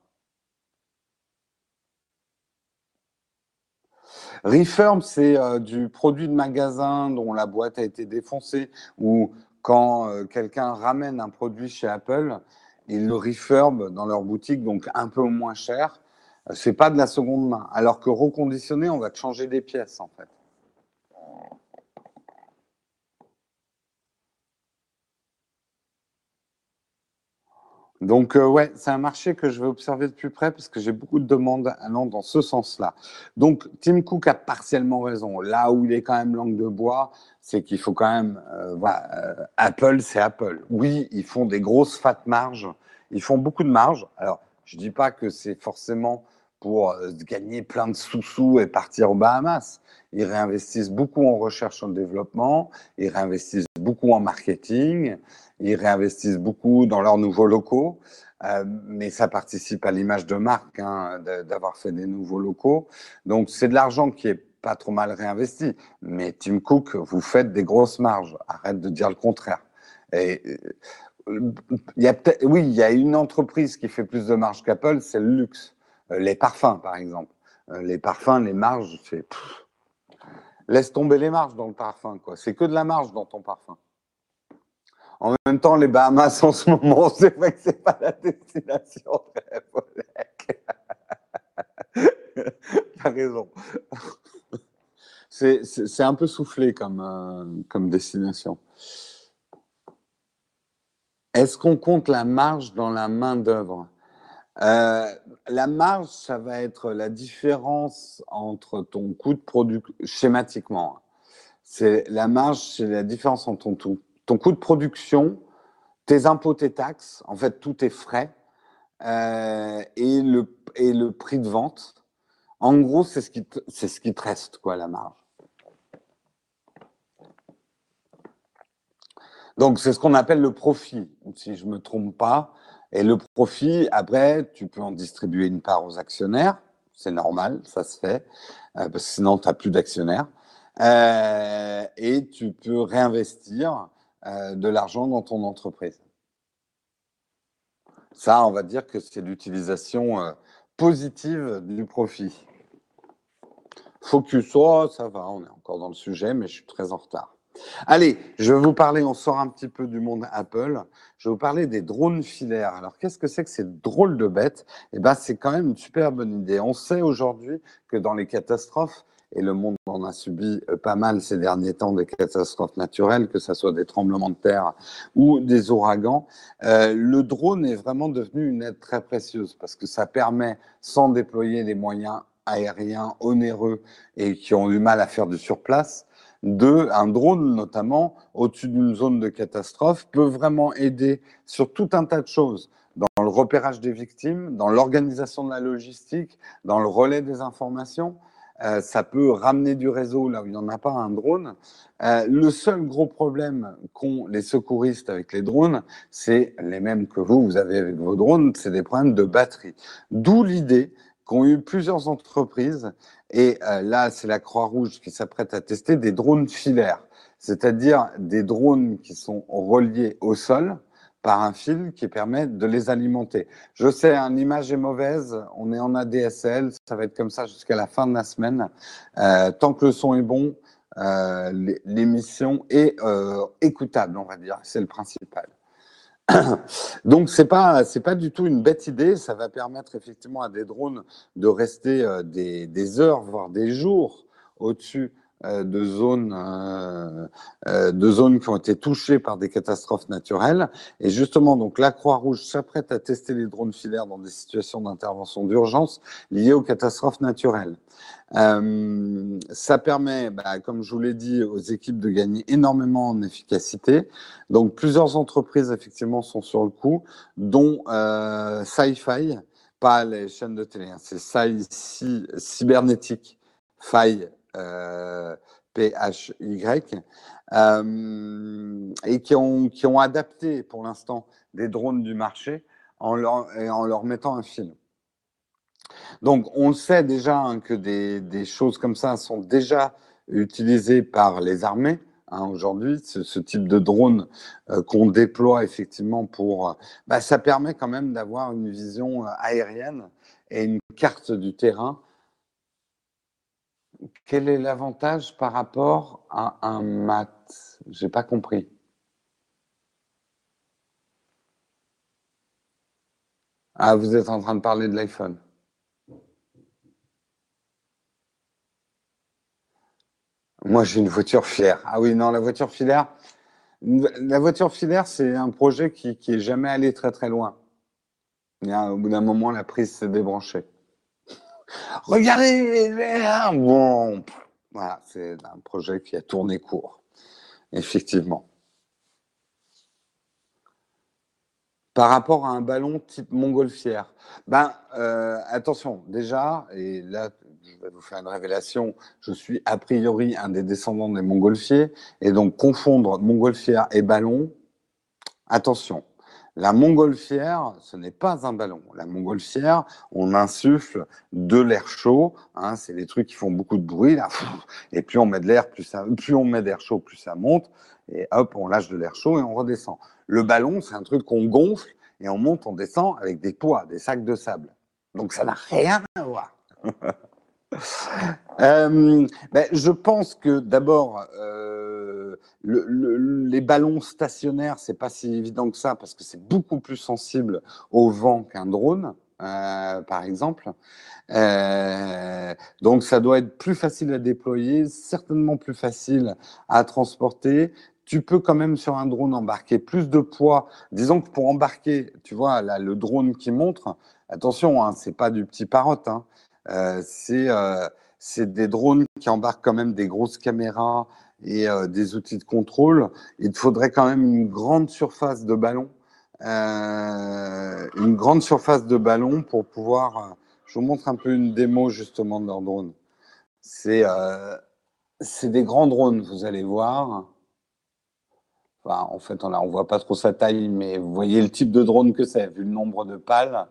Refurb, c'est euh, du produit de magasin dont la boîte a été défoncée ou quand euh, quelqu'un ramène un produit chez Apple, ils le refurb dans leur boutique, donc un peu moins cher. C'est pas de la seconde main. Alors que reconditionné, on va changer des pièces en fait. Donc, euh, ouais, c'est un marché que je vais observer de plus près parce que j'ai beaucoup de demandes allant dans ce sens-là. Donc, Tim Cook a partiellement raison. Là où il est quand même langue de bois, c'est qu'il faut quand même. Euh, voilà, euh, Apple, c'est Apple. Oui, ils font des grosses fat marges. Ils font beaucoup de marges. Alors, je dis pas que c'est forcément pour euh, gagner plein de sous-sous et partir aux Bahamas. Ils réinvestissent beaucoup en recherche et en développement. Ils réinvestissent beaucoup en marketing. Ils réinvestissent beaucoup dans leurs nouveaux locaux, euh, mais ça participe à l'image de marque hein, d'avoir fait des nouveaux locaux. Donc c'est de l'argent qui est pas trop mal réinvesti. Mais Tim Cook, vous faites des grosses marges. Arrête de dire le contraire. Et, euh, oui, il y a une entreprise qui fait plus de marge qu'Apple, c'est le luxe. Les parfums, par exemple. les parfums, les marges, c'est. Laisse tomber les marges dans le parfum, quoi. C'est que de la marge dans ton parfum. En même temps, les Bahamas en ce moment, <laughs> c'est vrai que c'est pas la destination <laughs> T'as raison. C'est un peu soufflé comme, euh, comme destination. Est-ce qu'on compte la marge dans la main-d'œuvre? Euh, La marge, ça va être la différence entre ton coût de production, schématiquement. C'est la marge, c'est la différence entre ton, ton, coût de production, tes impôts, tes taxes, en fait, tous tes frais, euh, et, le, et le prix de vente. En gros, c'est ce, qui c'est ce qui te reste, quoi, la marge. Donc, c'est ce qu'on appelle le profit, si je ne me trompe pas. Et le profit, après, tu peux en distribuer une part aux actionnaires. C'est normal, ça se fait, euh, parce que sinon, tu n'as plus d'actionnaires. Euh, et tu peux réinvestir euh, de l'argent dans ton entreprise. Ça, on va dire que c'est l'utilisation positive du profit. Focus, oh, ça va, on est encore dans le sujet, mais je suis très en retard. Allez, je vais vous parler, on sort un petit peu du monde Apple. Je vais vous parler des drones filaires. Alors, qu'est-ce que c'est que ces drôles de bêtes? Eh bien, c'est quand même une super bonne idée. On sait aujourd'hui que dans les catastrophes, et le monde en a subi euh, pas mal ces derniers temps des catastrophes naturelles, que ce soit des tremblements de terre ou des ouragans, euh, le drone est vraiment devenu une aide très précieuse parce que ça permet, sans déployer les moyens aériens onéreux et qui ont du mal à faire du surplace, de un drone notamment au-dessus d'une zone de catastrophe peut vraiment aider sur tout un tas de choses dans le repérage des victimes, dans l'organisation de la logistique, dans le relais des informations. Euh, ça peut ramener du réseau là où il n'y en a pas un drone. Euh, le seul gros problème qu'ont les secouristes avec les drones, c'est les mêmes que vous, vous avez avec vos drones, c'est des problèmes de batterie. D'où l'idée qu'ont eu plusieurs entreprises et euh, là, c'est la Croix-Rouge qui s'apprête à tester des drones filaires, c'est-à-dire des drones qui sont reliés au sol par un fil qui permet de les alimenter. Je sais, l'image est mauvaise, on est en ADSL, ça va être comme ça jusqu'à la fin de la semaine. Euh, tant que le son est bon, euh, l'émission est écoutable, on va dire, c'est le principal. <coughs> Donc c'est pas c'est pas du tout une bête idée. Ça va permettre effectivement à des drones de rester euh, des, des heures voire des jours au-dessus de zones euh, de zones qui ont été touchées par des catastrophes naturelles. Et justement, donc la Croix-Rouge s'apprête à tester les drones filaires dans des situations d'intervention d'urgence liées aux catastrophes naturelles. Euh, ça permet, bah, comme je vous l'ai dit, aux équipes de gagner énormément en efficacité. Donc, plusieurs entreprises, effectivement, sont sur le coup, dont euh, Sci-Fi, pas les chaînes de télé, hein, c'est Sci Cybernétique, Fi, euh, P-H-Y, euh, et qui ont, qui ont adapté pour l'instant des drones du marché en leur, en leur mettant un film. Donc, on sait déjà hein, que des, choses comme ça sont déjà utilisées par les armées. Hein, aujourd'hui, ce, type de drone euh, qu'on déploie effectivement pour, bah, ça permet quand même d'avoir une vision aérienne et une carte du terrain. Quel est l'avantage par rapport à un mat? J'ai pas compris. Ah, vous êtes en train de parler de l'iPhone. Moi, j'ai une voiture filaire. Ah oui, non, la voiture filaire. La voiture filaire, c'est un projet qui, qui jamais allé très très loin. Au bout d'un moment, la prise s'est débranchée. Regardez, bon, voilà, c'est un projet qui a tourné court, effectivement. Par rapport à un ballon type montgolfière, ben euh, attention, déjà, et là je vais vous faire une révélation, je suis a priori un des descendants des montgolfiers, et donc confondre montgolfière et ballon, attention. La montgolfière, ce n'est pas un ballon. La montgolfière, on insuffle de l'air chaud. Hein, c'est des trucs qui font beaucoup de bruit. Et plus on met de l'air, plus ça, plus on met d'air chaud, plus ça monte. Et hop, on lâche de l'air chaud et on redescend. Le ballon, c'est un truc qu'on gonfle et on monte, on descend avec des poids, des sacs de sable. Donc ça n'a rien à voir. <laughs> Euh, ben, je pense que d'abord, euh, les ballons stationnaires, c'est pas si évident que ça parce que c'est beaucoup plus sensible au vent qu'un drone, euh, par exemple. donc ça doit être plus facile à déployer, certainement plus facile à transporter. Tu peux quand même sur un drone embarquer plus de poids. Disons que pour embarquer, tu vois, là, le drone qui montre, attention, hein, c'est pas du petit parotte. Hein, euh, euh, c'est des drones qui embarquent quand même des grosses caméras et euh, des outils de contrôle. Il faudrait quand même une grande surface de ballon, une grande surface de ballon pour pouvoir. je vous montre un peu une démo justement de leur drone. C'est c'est des grands drones, vous allez voir. En fait, on ne voit pas trop sa taille, mais vous voyez le type de drone que c'est, vu le nombre de pales.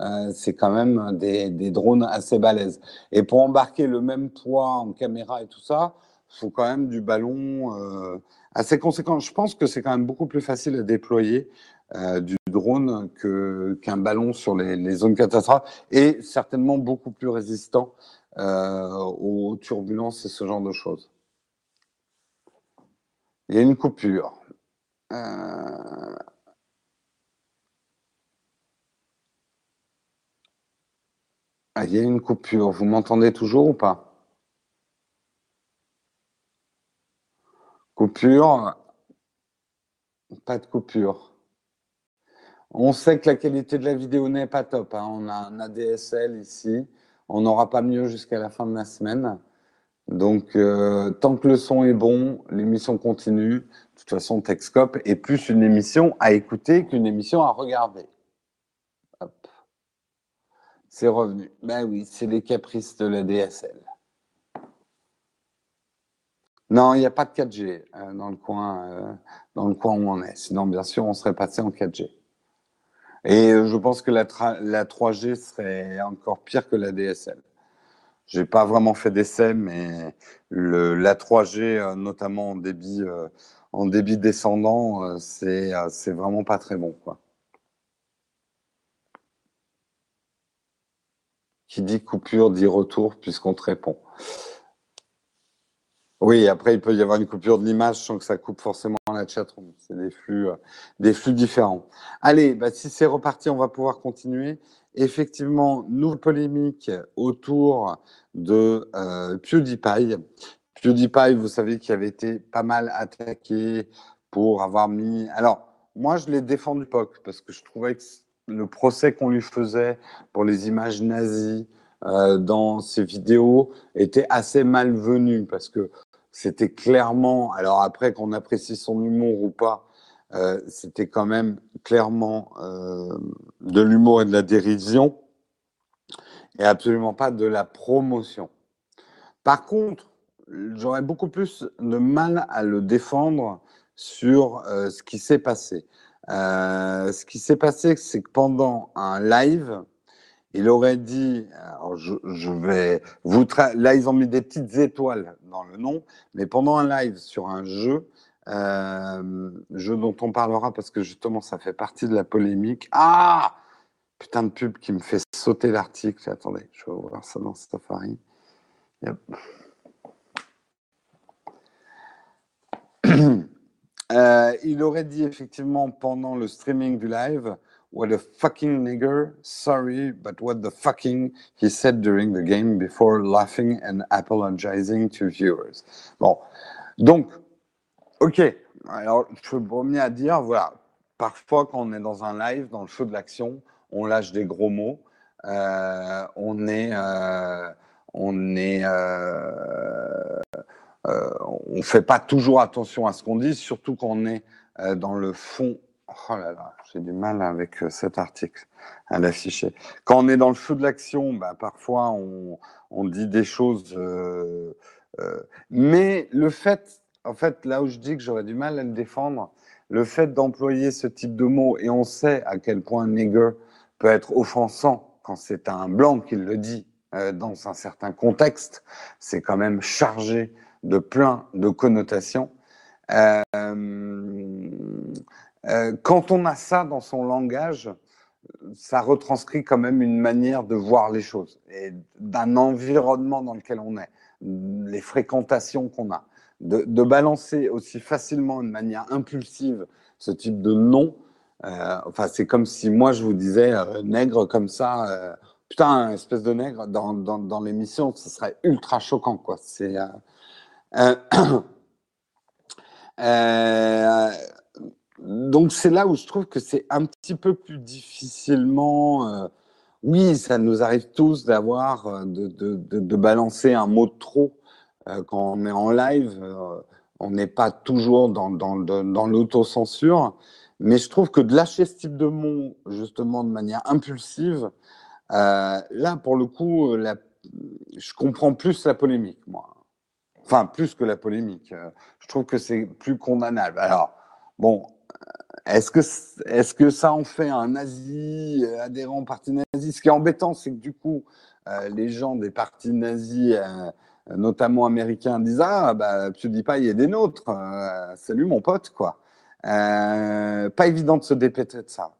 Euh, c'est quand même des, drones assez balèzes. Et pour embarquer le même poids en caméra et tout ça, il faut quand même du ballon euh, assez conséquent. Je pense que c'est quand même beaucoup plus facile à déployer euh, du drone que qu'un ballon sur les, zones catastrophes et certainement beaucoup plus résistant aux turbulences et ce genre de choses. Il y a une coupure. Ah, il y a une coupure. Vous m'entendez toujours ou pas? Coupure Pas de coupure. On sait que la qualité de la vidéo n'est pas top. Hein. On a un ADSL ici. On n'aura pas mieux jusqu'à la fin de la semaine. Donc, euh, tant que le son est bon, l'émission continue. De toute façon, Techscope est plus une émission à écouter qu'une émission à regarder. C'est revenu. Ben oui, c'est les caprices de la DSL. Non, il n'y a pas de 4G euh, dans, le coin, euh, dans le coin où on est. Sinon, bien sûr, on serait passé en 4G. Et euh, je pense que la, la 3G serait encore pire que la DSL. Je n'ai pas vraiment fait d'essai, mais le, la 3G, notamment en débit, en débit descendant, c'est vraiment pas très bon. Quoi. Qui dit coupure dit retour puisqu'on te répond. Oui, après, il peut y avoir une coupure de l'image sans que ça coupe forcément la chatroom. C'est des flux, euh, des flux différents. Allez, bah, si c'est reparti, on va pouvoir continuer. Effectivement, nouvelle polémique autour de euh, PewDiePie. PewDiePie, vous savez, qui avait été pas mal attaqué pour avoir mis. Alors, moi, je l'ai défendu POC parce que je trouvais que le procès qu'on lui faisait pour les images nazies euh, dans ses vidéos était assez malvenu parce que c'était clairement, alors après qu'on apprécie son humour ou pas, euh, c'était quand même clairement euh, de l'humour et de la dérision et absolument pas de la promotion. Par contre, j'aurais beaucoup plus de mal à le défendre sur ce qui s'est passé. Euh, ce qui s'est passé, c'est que pendant un live, il aurait dit, alors je, vais vous là ils ont mis des petites étoiles dans le nom, mais pendant un live sur un jeu, euh, jeu dont on parlera parce que justement ça fait partie de la polémique. Ah putain de pub qui me fait sauter l'article. Attendez, je vais voir ça dans Safari. Yep. <clears throat> Euh, il aurait dit effectivement pendant le streaming du live, What a fucking nigger, sorry, but what the fucking he said during the game before laughing and apologizing to viewers. Bon, donc, ok. Alors, je me remets à dire, voilà, parfois quand on est dans un live, dans le feu de l'action, on lâche des gros mots. Euh, on est, euh, on est, on ne fait pas toujours attention à ce qu'on dit, surtout quand on est euh, dans le fond. Oh là là, j'ai du mal avec euh, cet article à l'afficher. Quand on est dans le feu de l'action, bah, parfois on, on, dit des choses. Euh, euh, mais le fait, en fait, là où je dis que j'aurais du mal à le défendre, le fait d'employer ce type de mots, et on sait à quel point nigger peut être offensant quand c'est un blanc qui le dit euh, dans un certain contexte, c'est quand même chargé de plein de connotations. Euh, euh, quand on a ça dans son langage, ça retranscrit quand même une manière de voir les choses et d'un environnement dans lequel on est, les fréquentations qu'on a. De, balancer aussi facilement de manière impulsive ce type de nom, euh, enfin, c'est comme si moi je vous disais euh, nègre comme ça, euh, putain, espèce de nègre dans, dans, dans l'émission, ce serait ultra choquant, quoi. C'est. Euh, <coughs> euh, donc c'est là où je trouve que c'est un petit peu plus difficilement. Euh, oui, ça nous arrive tous d'avoir de, balancer un mot de trop quand on est en live. On n'est pas toujours dans, l'autocensure, mais je trouve que de lâcher ce type de mots justement de manière impulsive, là pour le coup, je comprends plus la polémique, moi. Enfin, plus que la polémique. Je trouve que c'est plus condamnable. Alors, bon, est-ce que, est que ça en fait un nazi euh, adhérent au parti nazi? Ce qui est embêtant, c'est que du coup, euh, les gens des partis nazis, euh, notamment américains, disent Ah, bah, PewDiePie est des nôtres. Euh, salut mon pote, quoi. Euh, pas évident de se dépêtrer de ça.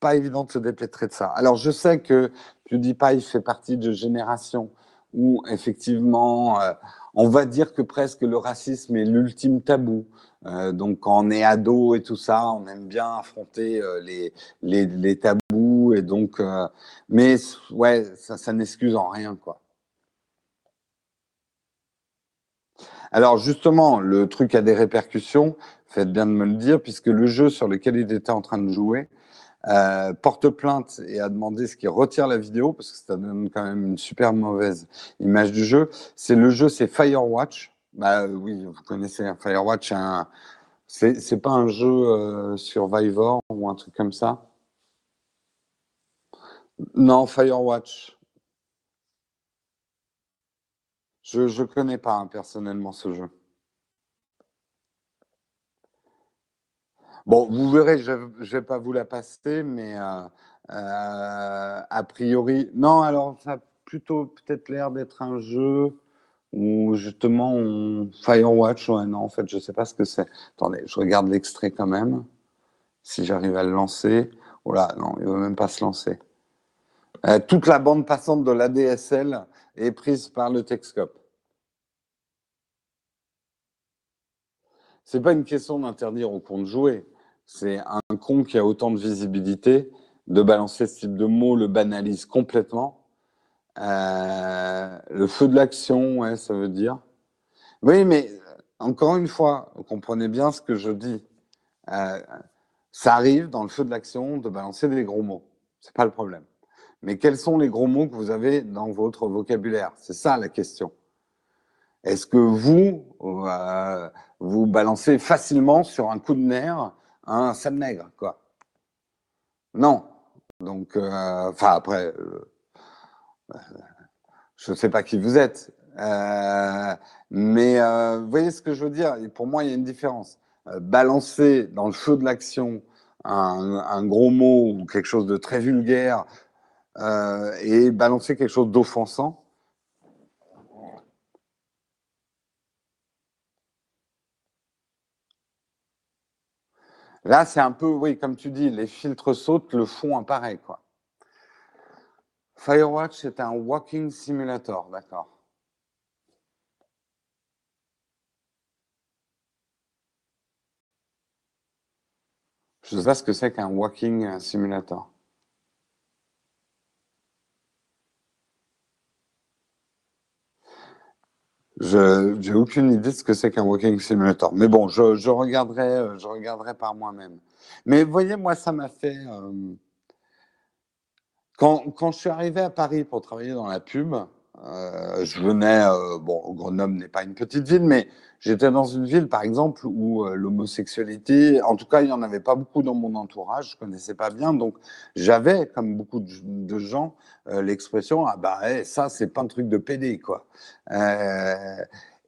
Pas évident de se dépêtrer de ça. Alors, je sais que PewDiePie fait partie de générations où, effectivement, euh, on va dire que presque le racisme est l'ultime tabou. Euh, donc, quand on est ado et tout ça, on aime bien affronter euh, les, les, tabous. Et donc, euh, mais ouais, ça, ça n'excuse en rien, quoi. Alors, justement, le truc a des répercussions. Faites bien de me le dire, puisque le jeu sur lequel il était en train de jouer euh, porte plainte et a demandé ce qu'il retire la vidéo, parce que ça donne quand même une super mauvaise image du jeu. C'est le jeu, c'est Firewatch. Bah oui, vous connaissez hein, Firewatch, c'est pas un jeu euh, Survivor ou un truc comme ça? Non, Firewatch. Je ne connais pas hein, personnellement ce jeu. Bon, vous verrez, je ne vais pas vous la passer, mais euh, euh, a priori, non, alors ça a plutôt peut-être l'air d'être un jeu où justement on... Firewatch, ouais, non, en fait, je ne sais pas ce que c'est. Attendez, je regarde l'extrait quand même, si j'arrive à le lancer. Oh là, non, il ne veut même pas se lancer. Euh, toute la bande passante de l'ADSL est prise par le Texcope. C'est pas une question d'interdire au compte jouer. C'est un con qui a autant de visibilité, de balancer ce type de mots le banalise complètement. Euh, le feu de l'action, ça veut dire. Oui, mais encore une fois, comprenez bien ce que je dis. Euh, ça arrive dans le feu de l'action de balancer des gros mots. C'est pas le problème. Mais quels sont les gros mots que vous avez dans votre vocabulaire? C'est ça la question. Est-ce que vous, euh, vous balancez facilement sur un coup de nerf un sale nègre, quoi. Non. Donc, euh, enfin, après, euh, je ne sais pas qui vous êtes. Euh, mais euh, vous voyez ce que je veux dire? Pour moi, il y a une différence. Euh, balancer dans le feu de l'action un, gros mot ou quelque chose de très vulgaire euh, et balancer quelque chose d'offensant, Là, c'est un peu, oui, comme tu dis, les filtres sautent, le fond apparaît, quoi. Firewatch, c'est un walking simulator, d'accord. Je ne sais pas ce que c'est qu'un walking simulator. Je n'ai aucune idée de ce que c'est qu'un walking simulator. Mais bon, je, regarderai, je regarderai par moi-même. Mais voyez, moi, ça m'a fait... Euh, quand, quand, je suis arrivé à Paris pour travailler dans la pub, euh, je venais... Euh, bon, Grenoble n'est pas une petite ville, mais j'étais dans une ville, par exemple, où euh, l'homosexualité... En tout cas, il n'y en avait pas beaucoup dans mon entourage, je connaissais pas bien. Donc, j'avais, comme beaucoup de, gens, euh, l'expression ah bah hey, ça c'est pas un truc de PD quoi.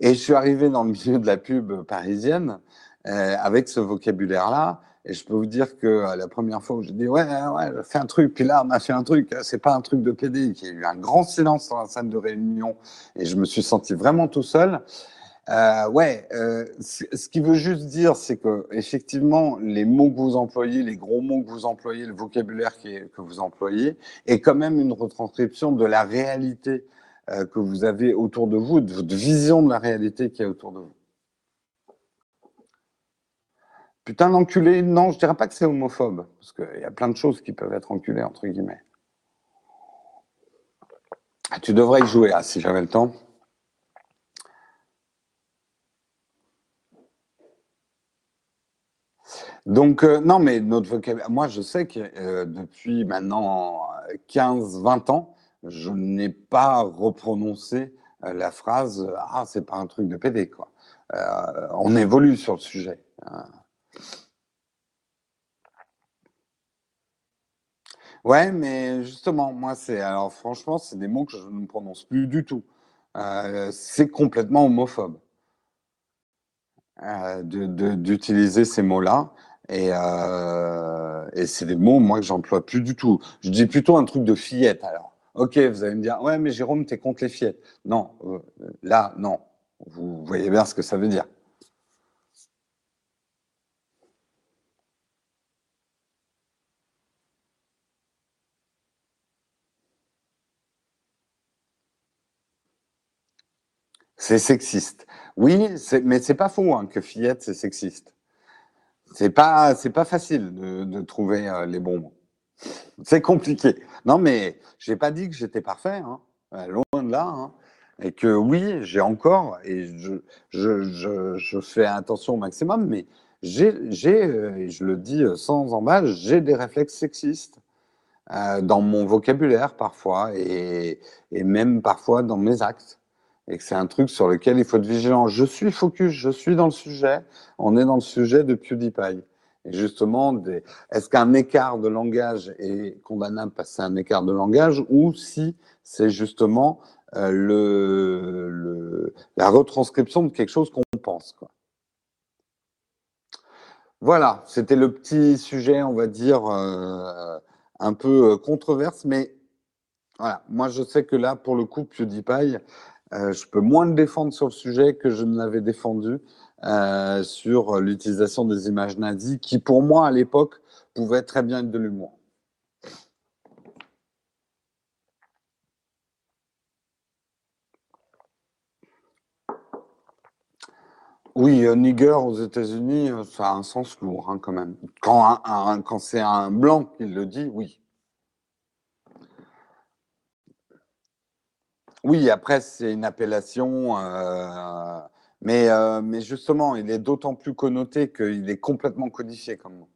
Et je suis arrivé dans le milieu de la pub parisienne avec ce vocabulaire là. Et je peux vous dire que euh, la première fois où j'ai dit ouais ouais fais un truc, puis là on a fait un truc, c'est pas un truc de PD. Il y a eu un grand silence dans la salle de réunion et je me suis senti vraiment tout seul. Euh, ouais, euh, ce qui veut juste dire, c'est que effectivement, les mots que vous employez, les gros mots que vous employez, le vocabulaire qui que vous employez, est quand même une retranscription de la réalité euh, que vous avez autour de vous, de votre vision de la réalité qui est autour de vous. Putain d'enculé, non, je dirais pas que c'est homophobe, parce qu'il y a plein de choses qui peuvent être enculées, entre guillemets. Ah, tu devrais y jouer, ah, si j'avais le temps. Donc, euh, non, mais notre vocabulaire, moi, je sais que euh, depuis maintenant 15-20 ans, je n'ai pas reprononcé euh, la phrase Ah, c'est pas un truc de PD, quoi. on évolue sur le sujet. Ouais, mais justement, moi, c'est. Alors, franchement, c'est des mots que je ne prononce plus du tout. c'est complètement homophobe d'utiliser ces mots-là. Et, euh, et c'est des mots, moi, que j'emploie plus du tout. Je dis plutôt un truc de fillette, alors. Ok, vous allez me dire, ouais, mais Jérôme, t'es contre les fillettes. Non, euh, là, non. Vous voyez bien ce que ça veut dire. C'est sexiste. Oui, mais c'est pas faux hein, que fillette, c'est sexiste. C'est pas, c'est pas facile de, trouver euh, les bons mots. C'est compliqué. Non, mais j'ai pas dit que j'étais parfait, hein. Euh, loin de là. Hein. Et que oui, j'ai encore, et je, je, je, fais attention au maximum, mais j'ai, j'ai euh, je le dis sans embâche, j'ai des réflexes sexistes dans mon vocabulaire parfois, et, et même parfois dans mes actes et que c'est un truc sur lequel il faut être vigilant. Je suis focus, je suis dans le sujet, on est dans le sujet de PewDiePie. Et justement, est-ce qu'un écart de langage est condamnable parce que un écart de langage ou si c'est justement euh, la retranscription de quelque chose qu'on pense. Voilà, c'était le petit sujet, on va dire, euh, un peu euh, controverse, mais voilà, moi je sais que là, pour le coup, PewDiePie, euh, je peux moins le défendre sur le sujet que je ne l'avais défendu euh, sur l'utilisation des images nazies, qui pour moi à l'époque pouvait très bien être de l'humour. Oui, euh, nigger aux États-Unis, ça a un sens lourd hein, quand même. Quand, quand c'est un blanc qui le dit, oui. Oui, après, c'est une appellation, euh, mais, euh, mais justement, il est d'autant plus connoté qu'il est complètement codifié comme mot.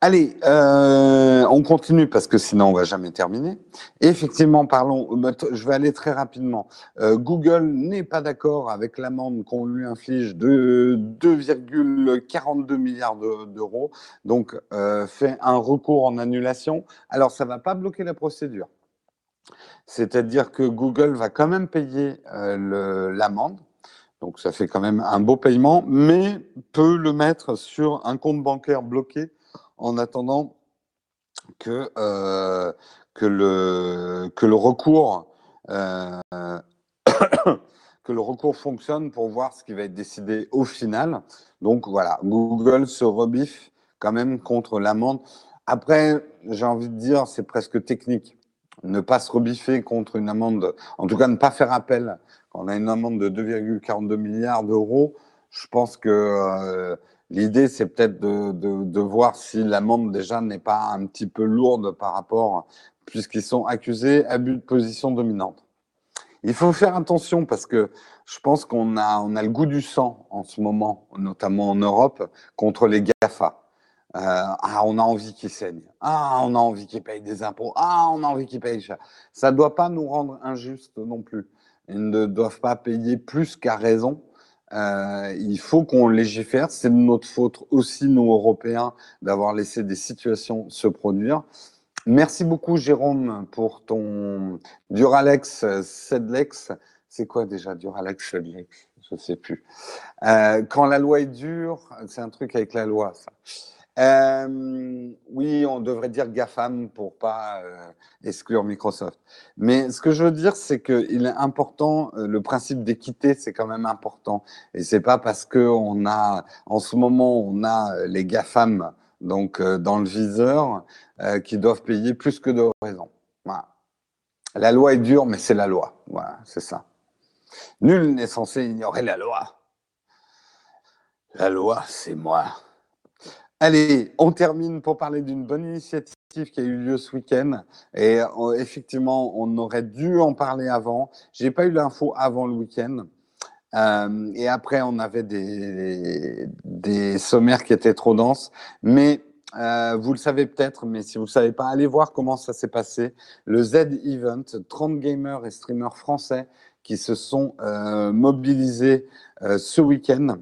Allez, euh, on continue parce que sinon on va jamais terminer. effectivement, parlons. Euh, je vais aller très rapidement. Euh, Google n'est pas d'accord avec l'amende qu'on lui inflige de 2,42 milliards d'euros, donc fait un recours en annulation. Alors ça va pas bloquer la procédure. C'est-à-dire que Google va quand même payer l'amende. Donc ça fait quand même un beau paiement, mais peut le mettre sur un compte bancaire bloqué en attendant que, euh, euh, <coughs> que le recours fonctionne pour voir ce qui va être décidé au final. Donc voilà, Google se rebiffe quand même contre l'amende. Après, j'ai envie de dire, c'est presque technique. Ne pas se rebiffer contre une amende, en tout cas ne pas faire appel quand on a une amende de 2,42 milliards d'euros. Je pense que euh, L'idée, c'est peut-être de, de, de, voir si l'amende déjà n'est pas un petit peu lourde par rapport, puisqu'ils sont accusés abus de position dominante. Il faut faire attention parce que je pense qu'on a, on a le goût du sang en ce moment, notamment en Europe, contre les GAFA. Euh, ah, on a envie qu'ils saignent. Ah, on a envie qu'ils payent des impôts. Ah, on a envie qu'ils payent cher. Ça ne doit pas nous rendre injustes non plus. Ils ne doivent pas payer plus qu'à raison euh, il faut qu'on légifère. C'est de notre faute aussi, nous, Européens, d'avoir laissé des situations se produire. Merci beaucoup, Jérôme, pour ton Duralex Sedlex. C'est quoi déjà Duralex Sedlex? Je ne sais plus. Euh, quand la loi est dure, c'est un truc avec la loi, ça. Euh, oui, on devrait dire GAFAM pour pas euh, exclure Microsoft. Mais ce que je veux dire, c'est qu'il est important, euh, le principe d'équité, c'est quand même important. Et c'est pas parce que on a, en ce moment, on a les GAFAM donc dans le viseur qui doivent payer plus que de raison. Voilà. La loi est dure, mais c'est la loi. Voilà, c'est ça. Nul n'est censé ignorer la loi. La loi, c'est moi. Allez, on termine pour parler d'une bonne initiative qui a eu lieu ce week-end. Et euh, effectivement, on aurait dû en parler avant. J'ai pas eu l'info avant le week-end. Euh, et après, on avait des, sommaires qui étaient trop denses. Mais euh, vous le savez peut-être, mais si vous ne savez pas, allez voir comment ça s'est passé. Le Z-Event, 30 gamers et streamers français qui se sont mobilisés ce week-end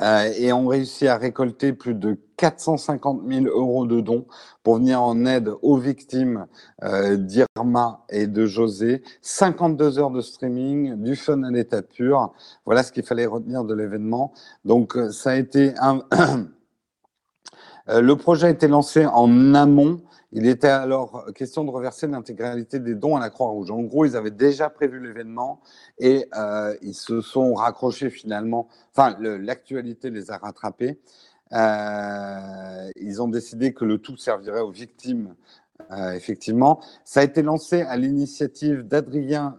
euh, et ont réussi à récolter plus de 450 000 euros de dons pour venir en aide aux victimes euh, d'Irma et de José. 52 heures de streaming, du fun à l'état pur. Voilà ce qu'il fallait retenir de l'événement. Donc euh, ça a été un... <clears throat> le projet a été lancé en amont il était alors question de reverser l'intégralité des dons à la Croix-Rouge. En gros, ils avaient déjà prévu l'événement et euh, ils se sont raccrochés finalement. Enfin, l'actualité les a rattrapés. Euh, ils ont décidé que le tout servirait aux victimes euh, effectivement. Ça a été lancé à l'initiative d'Adrien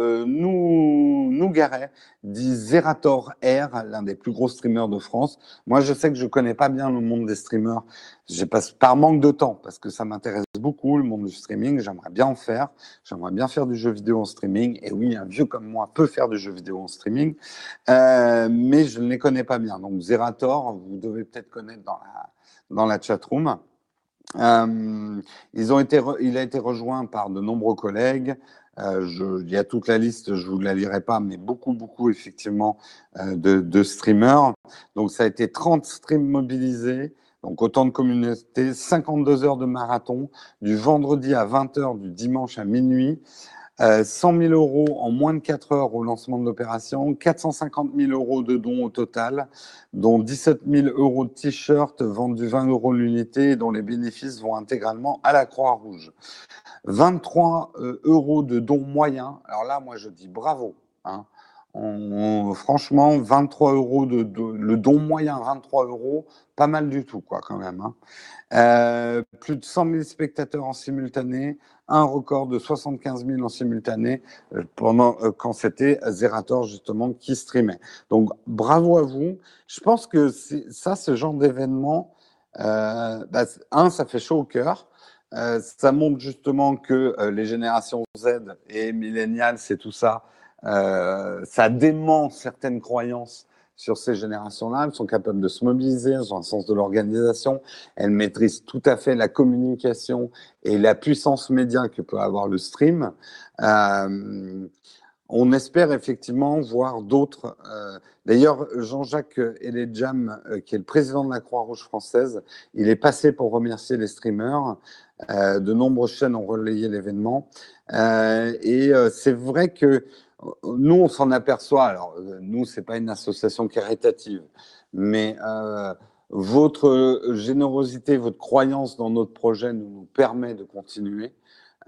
euh, Nougaret, dit Zerator R, l'un des plus gros streamers de France. Moi, je sais que je connais pas bien le monde des streamers. Je passe par manque de temps, parce que ça m'intéresse beaucoup, le monde du streaming. J'aimerais bien en faire. J'aimerais bien faire du jeu vidéo en streaming. Et oui, un vieux comme moi peut faire du jeu vidéo en streaming. Euh, mais je ne les connais pas bien. Donc, Zerator, vous devez peut-être connaître dans la, dans la chatroom. Euh, ils ont été, il a été rejoint par de nombreux collègues. Euh, je, il y a toute la liste, je vous la lirai pas, mais beaucoup, beaucoup effectivement euh, de, de, streamers. Donc ça a été 30 streams mobilisés, donc autant de communautés, 52 heures de marathon, du vendredi à 20h, du dimanche à minuit. 100 euh, 000 euros en moins de 4 heures au lancement de l'opération, 450 000 euros de dons au total, dont 17 000 euros de t-shirts vendus 20 euros l'unité, dont les bénéfices vont intégralement à la Croix-Rouge. 23 euh, euros de dons moyens. Alors là, moi, je dis bravo. Hein. franchement, 23 euros de, le don moyen, 23 euros, pas mal du tout, quoi, quand même. Hein. Euh, plus de 100 000 spectateurs en simultané, un record de 75 000 en simultané euh, pendant euh, quand c'était Zerator justement qui streamait. Donc bravo à vous. Je pense que ça, ce genre d'événement, euh, bah, un, ça fait chaud au cœur. Ça montre justement que les générations Z et milléniales, c'est tout ça. ça dément certaines croyances sur ces générations-là. Elles sont capables de se mobiliser, elles ont un sens de l'organisation, elles maîtrisent tout à fait la communication et la puissance média que peut avoir le stream. Euh, on espère effectivement voir d'autres. Euh, d'ailleurs, Jean-Jacques Eledjam, euh, qui est le président de la Croix-Rouge française, il est passé pour remercier les streamers. de nombreuses chaînes ont relayé l'événement. et c'est vrai que nous, on s'en aperçoit. Alors, euh, nous, c'est pas une association caritative, mais euh, votre générosité, votre croyance dans notre projet nous permet de continuer.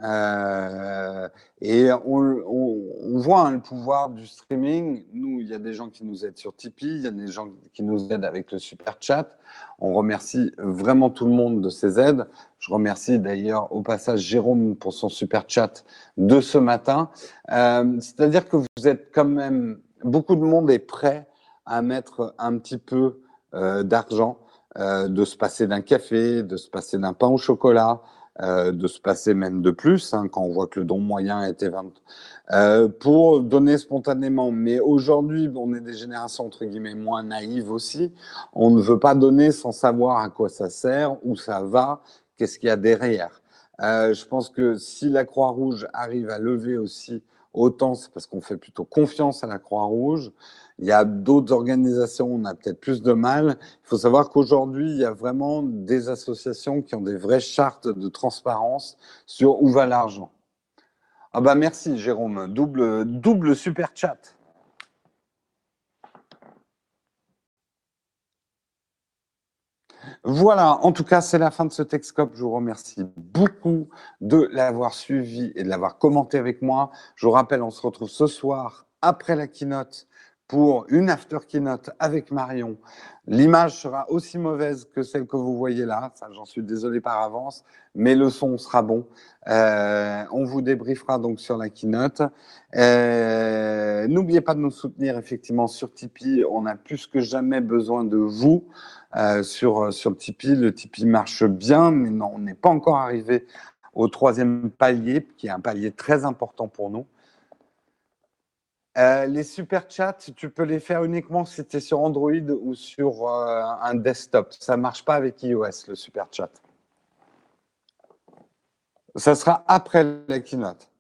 Euh, et on, voit hein, le pouvoir du streaming. Nous, il y a des gens qui nous aident sur Tipeee, il y a des gens qui nous aident avec le super chat. On remercie vraiment tout le monde de ces aides. Je remercie d'ailleurs au passage Jérôme pour son super chat de ce matin. Euh, c'est-à-dire que vous êtes quand même, beaucoup de monde est prêt à mettre un petit peu euh, d'argent, de se passer d'un café, de se passer d'un pain au chocolat, euh, de se passer même de plus, hein, quand on voit que le don moyen était 20, euh, pour donner spontanément. Mais aujourd'hui, on est des générations entre guillemets moins naïves aussi. On ne veut pas donner sans savoir à quoi ça sert, où ça va, qu'est-ce qu'il y a derrière. Euh, je pense que si la Croix-Rouge arrive à lever aussi autant, c'est parce qu'on fait plutôt confiance à la Croix-Rouge. Il y a d'autres organisations, on a peut-être plus de mal. Il faut savoir qu'aujourd'hui, il y a vraiment des associations qui ont des vraies chartes de transparence sur où va l'argent. Ah bah merci Jérôme, double, double super chat. Voilà, en tout cas, c'est la fin de ce Texcope. Je vous remercie beaucoup de l'avoir suivi et de l'avoir commenté avec moi. Je vous rappelle, on se retrouve ce soir après la keynote pour une after keynote avec Marion. L'image sera aussi mauvaise que celle que vous voyez là, j'en suis désolé par avance, mais le son sera bon. Euh, on vous débriefera donc sur la keynote. Euh, N'oubliez pas de nous soutenir effectivement sur Tipeee, on a plus que jamais besoin de vous euh, sur, sur Tipeee. Le Tipeee marche bien, mais non, on n'est pas encore arrivé au troisième palier, qui est un palier très important pour nous. Euh, les super chats, tu peux les faire uniquement si tu es sur Android ou sur euh, un desktop. Ça ne marche pas avec iOS, le super chat. Ça sera après la keynote.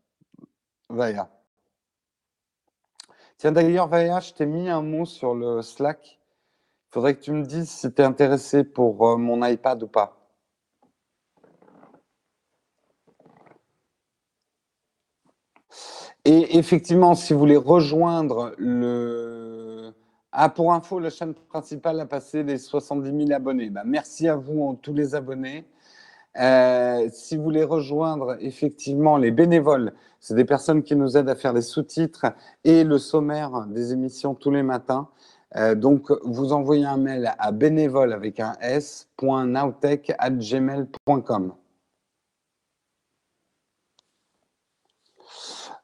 Vaya. Tiens, d'ailleurs, Vaya, je t'ai mis un mot sur le Slack. Il faudrait que tu me dises si tu es intéressé pour euh, mon iPad ou pas. Et effectivement, si vous voulez rejoindre le... Ah, pour info, la chaîne principale a passé les 70 000 abonnés. Ben, merci à vous, tous les abonnés. Euh, si vous voulez rejoindre effectivement les bénévoles, c'est des personnes qui nous aident à faire les sous-titres et le sommaire des émissions tous les matins. Euh, donc, vous envoyez un mail à bénévole avec un s.nowtech.gmail.com.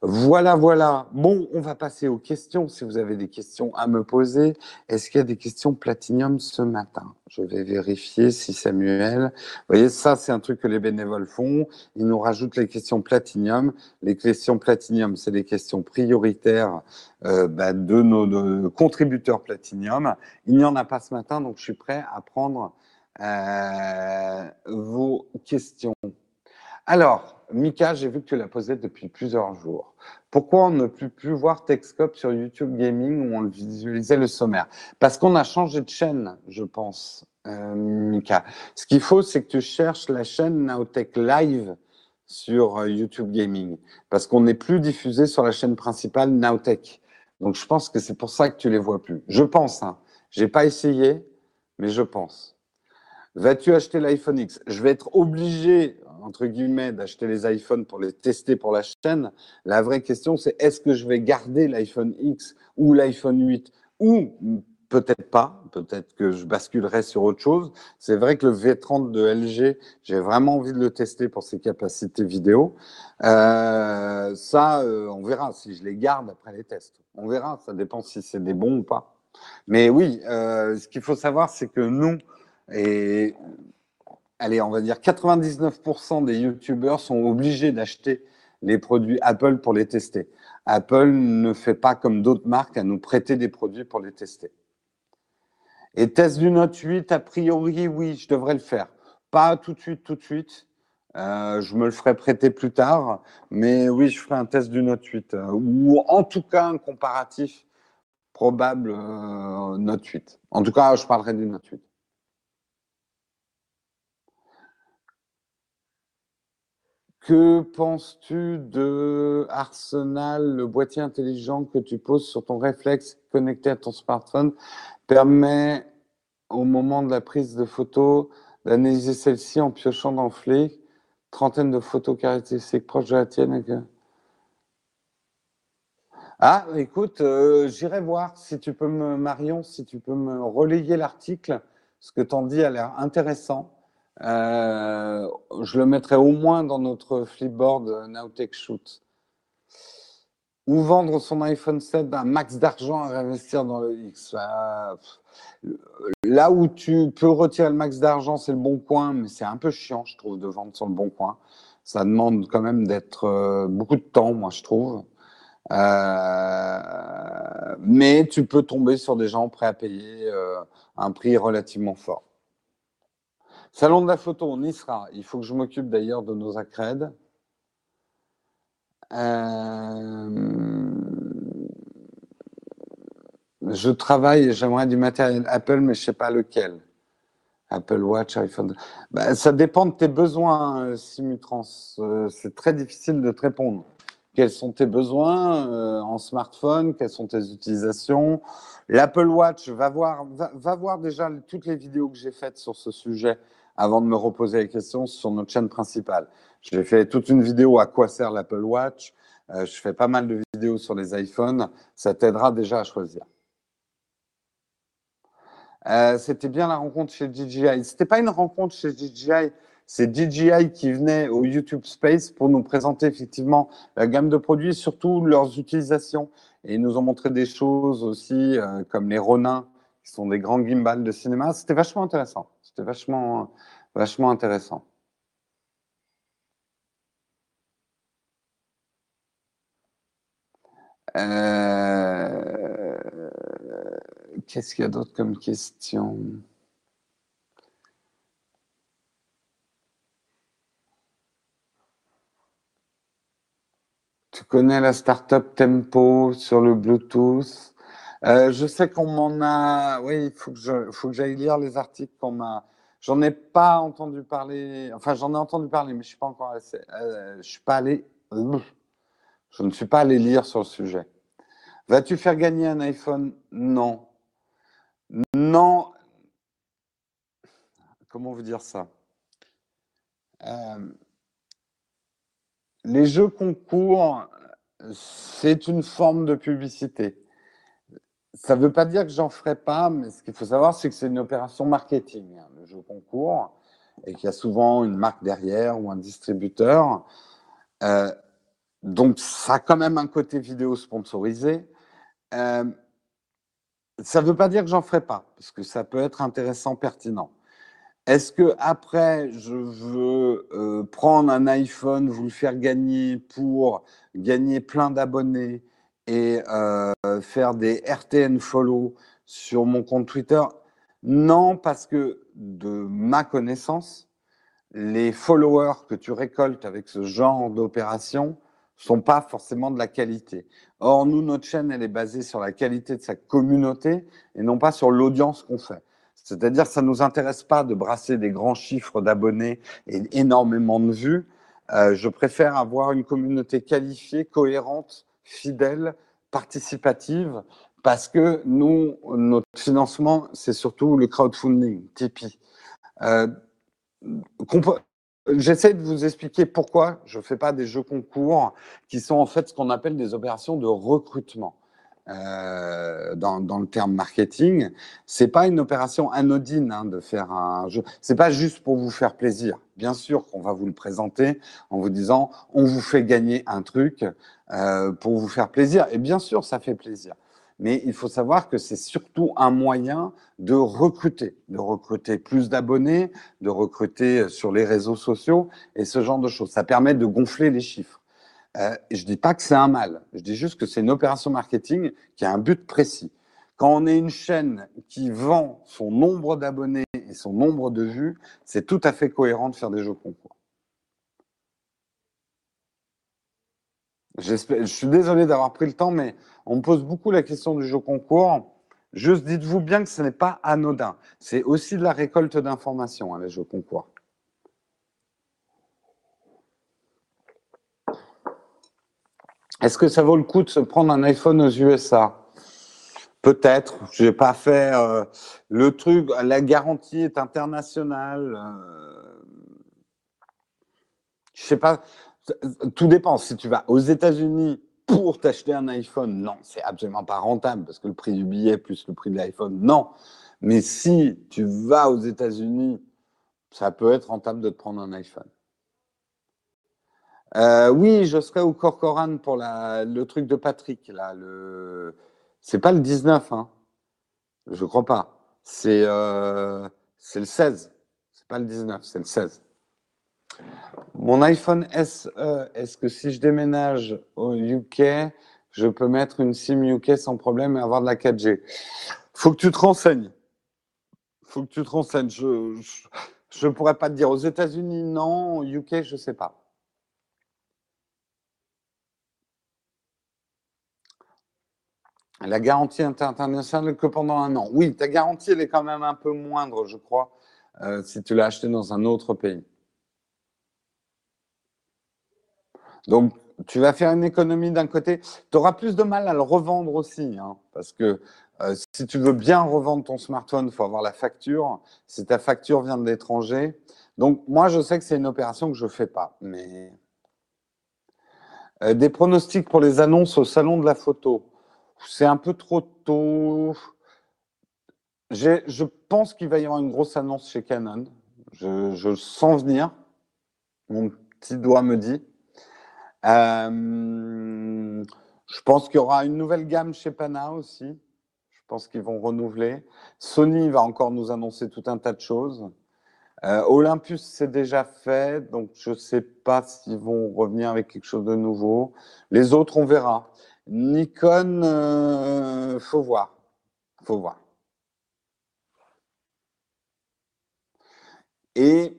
Voilà, voilà. Bon, on va passer aux questions. Si vous avez des questions à me poser, est-ce qu'il y a des questions Platinium ce matin? Je vais vérifier si Samuel. Vous voyez, ça, c'est un truc que les bénévoles font. Ils nous rajoutent les questions Platinium. Les questions Platinium, c'est les questions prioritaires euh, bah, de nos contributeurs Platinium. Il n'y en a pas ce matin, donc je suis prêt à prendre euh, vos questions. Alors, Mika, j'ai vu que tu l'as posé depuis plusieurs jours. Pourquoi on ne peut plus voir Techscope sur YouTube Gaming où on visualisait le sommaire? Parce qu'on a changé de chaîne, je pense, euh, Mika. Ce qu'il faut, c'est que tu cherches la chaîne Naotech Live sur euh, YouTube Gaming. Parce qu'on n'est plus diffusé sur la chaîne principale Naotech. Donc je pense que c'est pour ça que tu les vois plus. Je pense, hein. J'ai pas essayé, mais je pense. Vas-tu acheter l'iPhone X? Je vais être obligé, entre guillemets, d'acheter les iPhones pour les tester pour la chaîne. La vraie question, c'est est-ce que je vais garder l'iPhone X ou l'iPhone 8 ou peut-être pas, peut-être que je basculerai sur autre chose. C'est vrai que le V30 de LG, j'ai vraiment envie de le tester pour ses capacités vidéo. Euh, ça, euh, on verra si je les garde après les tests. On verra, ça dépend si c'est des bons ou pas. Mais oui, euh, ce qu'il faut savoir, c'est que nous, et allez, on va dire 99% des YouTubeurs sont obligés d'acheter les produits Apple pour les tester. Apple ne fait pas comme d'autres marques à nous prêter des produits pour les tester. Et test du Note 8, a priori, oui, je devrais le faire. Pas tout de suite, tout de suite. Euh, je me le ferai prêter plus tard, mais oui, je ferai un test du Note 8 euh, ou en tout cas un comparatif probable euh, Note 8. En tout cas, je parlerai du Note 8. Que penses-tu de Arsenal, le boîtier intelligent que tu poses sur ton réflexe connecté à ton smartphone permet au moment de la prise de photo d'analyser celle-ci en piochant dans le trentaine de photos caractéristiques proches de la tienne. Ah, écoute, euh, j'irai voir si tu peux me, Marion, si tu peux me relayer l'article. Ce que tu en dis a l'air intéressant. Euh, je le mettrai au moins dans notre flipboard Nowtech Shoot. Ou vendre son iPhone 7 un max d'argent à réinvestir dans le X. Euh, là où tu peux retirer le max d'argent, c'est le bon coin, mais c'est un peu chiant, je trouve, de vendre sur le bon coin. Ça demande quand même d'être euh, beaucoup de temps, moi, je trouve. mais tu peux tomber sur des gens prêts à payer un prix relativement fort. Salon de la photo, on y sera. Il faut que je m'occupe d'ailleurs de nos accrèdes. Euh, je travaille, j'aimerais du matériel Apple, mais je ne sais pas lequel. Apple Watch, iPhone. Ben, ça dépend de tes besoins, Simutrans. Euh, c'est très difficile de te répondre. quels sont tes besoins euh, en smartphone, quelles sont tes utilisations? L'Apple Watch, va voir, va, voir déjà toutes les vidéos que j'ai faites sur ce sujet avant de me reposer les questions sur notre chaîne principale. J'ai fait toute une vidéo à quoi sert l'Apple Watch. Euh, je fais pas mal de vidéos sur les iPhones. Ça t'aidera déjà à choisir. Euh, c'était bien la rencontre chez DJI. C'était pas une rencontre chez DJI, c'est DJI qui venait au YouTube Space pour nous présenter effectivement la gamme de produits, surtout leurs utilisations. Et ils nous ont montré des choses aussi euh, comme les Ronin, qui sont des grands gimbals de cinéma. C'était vachement intéressant. C'était vachement, vachement intéressant. Euh, qu'est-ce qu'il y a d'autre comme question? Tu connais la startup Tempo sur le Bluetooth? Euh, Je sais qu'on m'en a. Oui, il faut que j'aille lire les articles qu'on m'a. J'en ai pas entendu parler. Enfin, j'en ai entendu parler, mais je suis pas encore. Euh, je suis pas allé. Je ne suis pas allé lire sur le sujet. Vas-tu faire gagner un iPhone? Non. Non. Comment vous dire ça? Euh, Les jeux concours, c'est une forme de publicité. Ça ne veut pas dire que j'en ferai pas, mais ce qu'il faut savoir, c'est que c'est une opération marketing, hein, le jeu concours, et qu'il y a souvent une marque derrière ou un distributeur. Euh, donc, ça a quand même un côté vidéo sponsorisé. Euh, ça ne veut pas dire que j'en ferai pas, parce que ça peut être intéressant, pertinent. Est-ce que après, je veux euh, prendre un iPhone, vous le faire gagner pour gagner plein d'abonnés et euh, faire des RTN follow sur mon compte Twitter Non, parce que de ma connaissance, les followers que tu récoltes avec ce genre d'opération sont pas forcément de la qualité. Or, nous, notre chaîne, elle est basée sur la qualité de sa communauté et non pas sur l'audience qu'on fait. C'est-à-dire, ça nous intéresse pas de brasser des grands chiffres d'abonnés et énormément de vues. Euh, je préfère avoir une communauté qualifiée, cohérente, fidèle, participative, parce que nous, notre financement, c'est surtout le crowdfunding, Tipeee. Euh, J'essaie de vous expliquer pourquoi je ne fais pas des jeux concours qui sont en fait ce qu'on appelle des opérations de recrutement. Euh, dans, dans, le terme marketing, c'est pas une opération anodine hein, de faire un jeu. C'est pas juste pour vous faire plaisir. Bien sûr qu'on va vous le présenter en vous disant on vous fait gagner un truc euh, pour vous faire plaisir. Et bien sûr, ça fait plaisir mais il faut savoir que c'est surtout un moyen de recruter, de recruter plus d'abonnés, de recruter sur les réseaux sociaux et ce genre de choses. Ça permet de gonfler les chiffres. Euh, je ne dis pas que c'est un mal, je dis juste que c'est une opération marketing qui a un but précis. Quand on est une chaîne qui vend son nombre d'abonnés et son nombre de vues, c'est tout à fait cohérent de faire des jeux concours. Je suis désolé d'avoir pris le temps, mais on me pose beaucoup la question du jeu concours. Juste dites-vous bien que ce n'est pas anodin. C'est aussi de la récolte d'informations, hein, les jeux concours. Est-ce que ça vaut le coup de se prendre un iPhone aux USA Peut-être. Je n'ai pas fait euh, le truc. La garantie est internationale. Euh, je sais pas. Tout dépend. Si tu vas aux États-Unis pour t'acheter un iPhone, non, c'est absolument pas rentable parce que le prix du billet plus le prix de l'iPhone, non. Mais si tu vas aux États-Unis, ça peut être rentable de te prendre un iPhone. Euh, oui, je serai au Corcoran pour le truc de Patrick. Là, le... C'est pas le 19, hein. je crois pas. C'est euh, le 16. C'est pas le 19, c'est le 16. Mon iPhone SE, est-ce que si je déménage au UK, je peux mettre une SIM UK sans problème et avoir de la 4G Faut que tu te renseignes. Faut que tu te renseignes. Je ne pourrais pas te dire. Aux États-Unis, non. Au UK, je ne sais pas. La garantie internationale que pendant un an. Oui, ta garantie, elle est quand même un peu moindre, je crois, euh, si tu l'as acheté dans un autre pays. Donc, tu vas faire une économie d'un côté. Tu auras plus de mal à le revendre aussi, hein, parce que euh, si tu veux bien revendre ton smartphone, il faut avoir la facture. Si ta facture vient de l'étranger. Donc, moi, je sais que c'est une opération que je ne fais pas. Mais euh, des pronostics pour les annonces au salon de la photo. C'est un peu trop tôt. Je pense qu'il va y avoir une grosse annonce chez Canon. Je, je sens venir. Mon petit doigt me dit. Euh, je pense qu'il y aura une nouvelle gamme chez Pana aussi. Je pense qu'ils vont renouveler. Sony va encore nous annoncer tout un tas de choses. Euh, Olympus, c'est déjà fait, donc je ne sais pas s'ils vont revenir avec quelque chose de nouveau. Les autres, on verra. Nikon, euh, faut voir. Faut voir. Et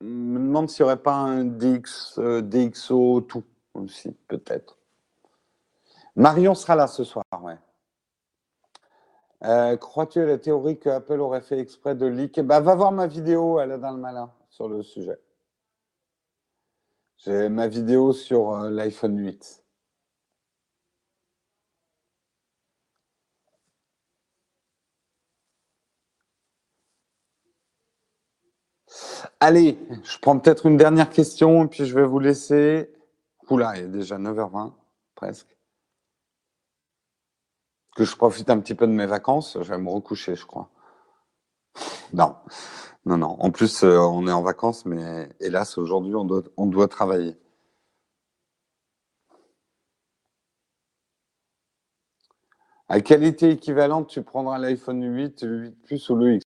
me demande s'il n'y aurait pas un DX, euh, DxO tout aussi, peut-être. Marion sera là ce soir, ouais. Euh, crois-tu à la théorie que Apple aurait fait exprès de leak bah, Va voir ma vidéo, elle est dans le malin, sur le sujet. J'ai ma vidéo sur euh, l'iPhone 8. Allez, je prends peut-être une dernière question et puis je vais vous laisser. Oula, il est déjà 9h20, presque que je profite un petit peu de mes vacances. Je vais me recoucher, je crois. Non, non, non. En plus, euh, on est en vacances, mais hélas, aujourd'hui, on doit, travailler. À qualité équivalente, tu prendras l'iPhone 8, le 8 Plus ou le X?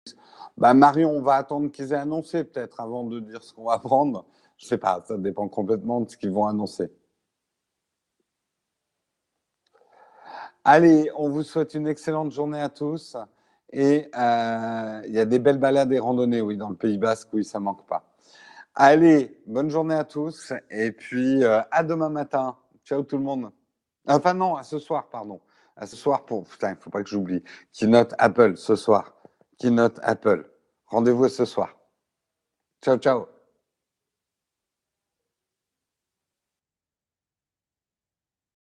Bah, Marion, on va attendre qu'ils aient annoncé peut-être avant de dire ce qu'on va prendre. Je sais pas, ça dépend complètement de ce qu'ils vont annoncer. Allez, on vous souhaite une excellente journée à tous. Et euh, il y a des belles balades et randonnées, oui, dans le Pays Basque, oui, ça manque pas. Allez, bonne journée à tous. Et puis, euh, à demain matin. Ciao tout le monde. Enfin, non, à ce soir, pardon. À ce soir pour. Putain, il ne faut pas que j'oublie. Keynote Apple ce soir. Keynote Apple. Rendez-vous ce soir. Ciao, ciao.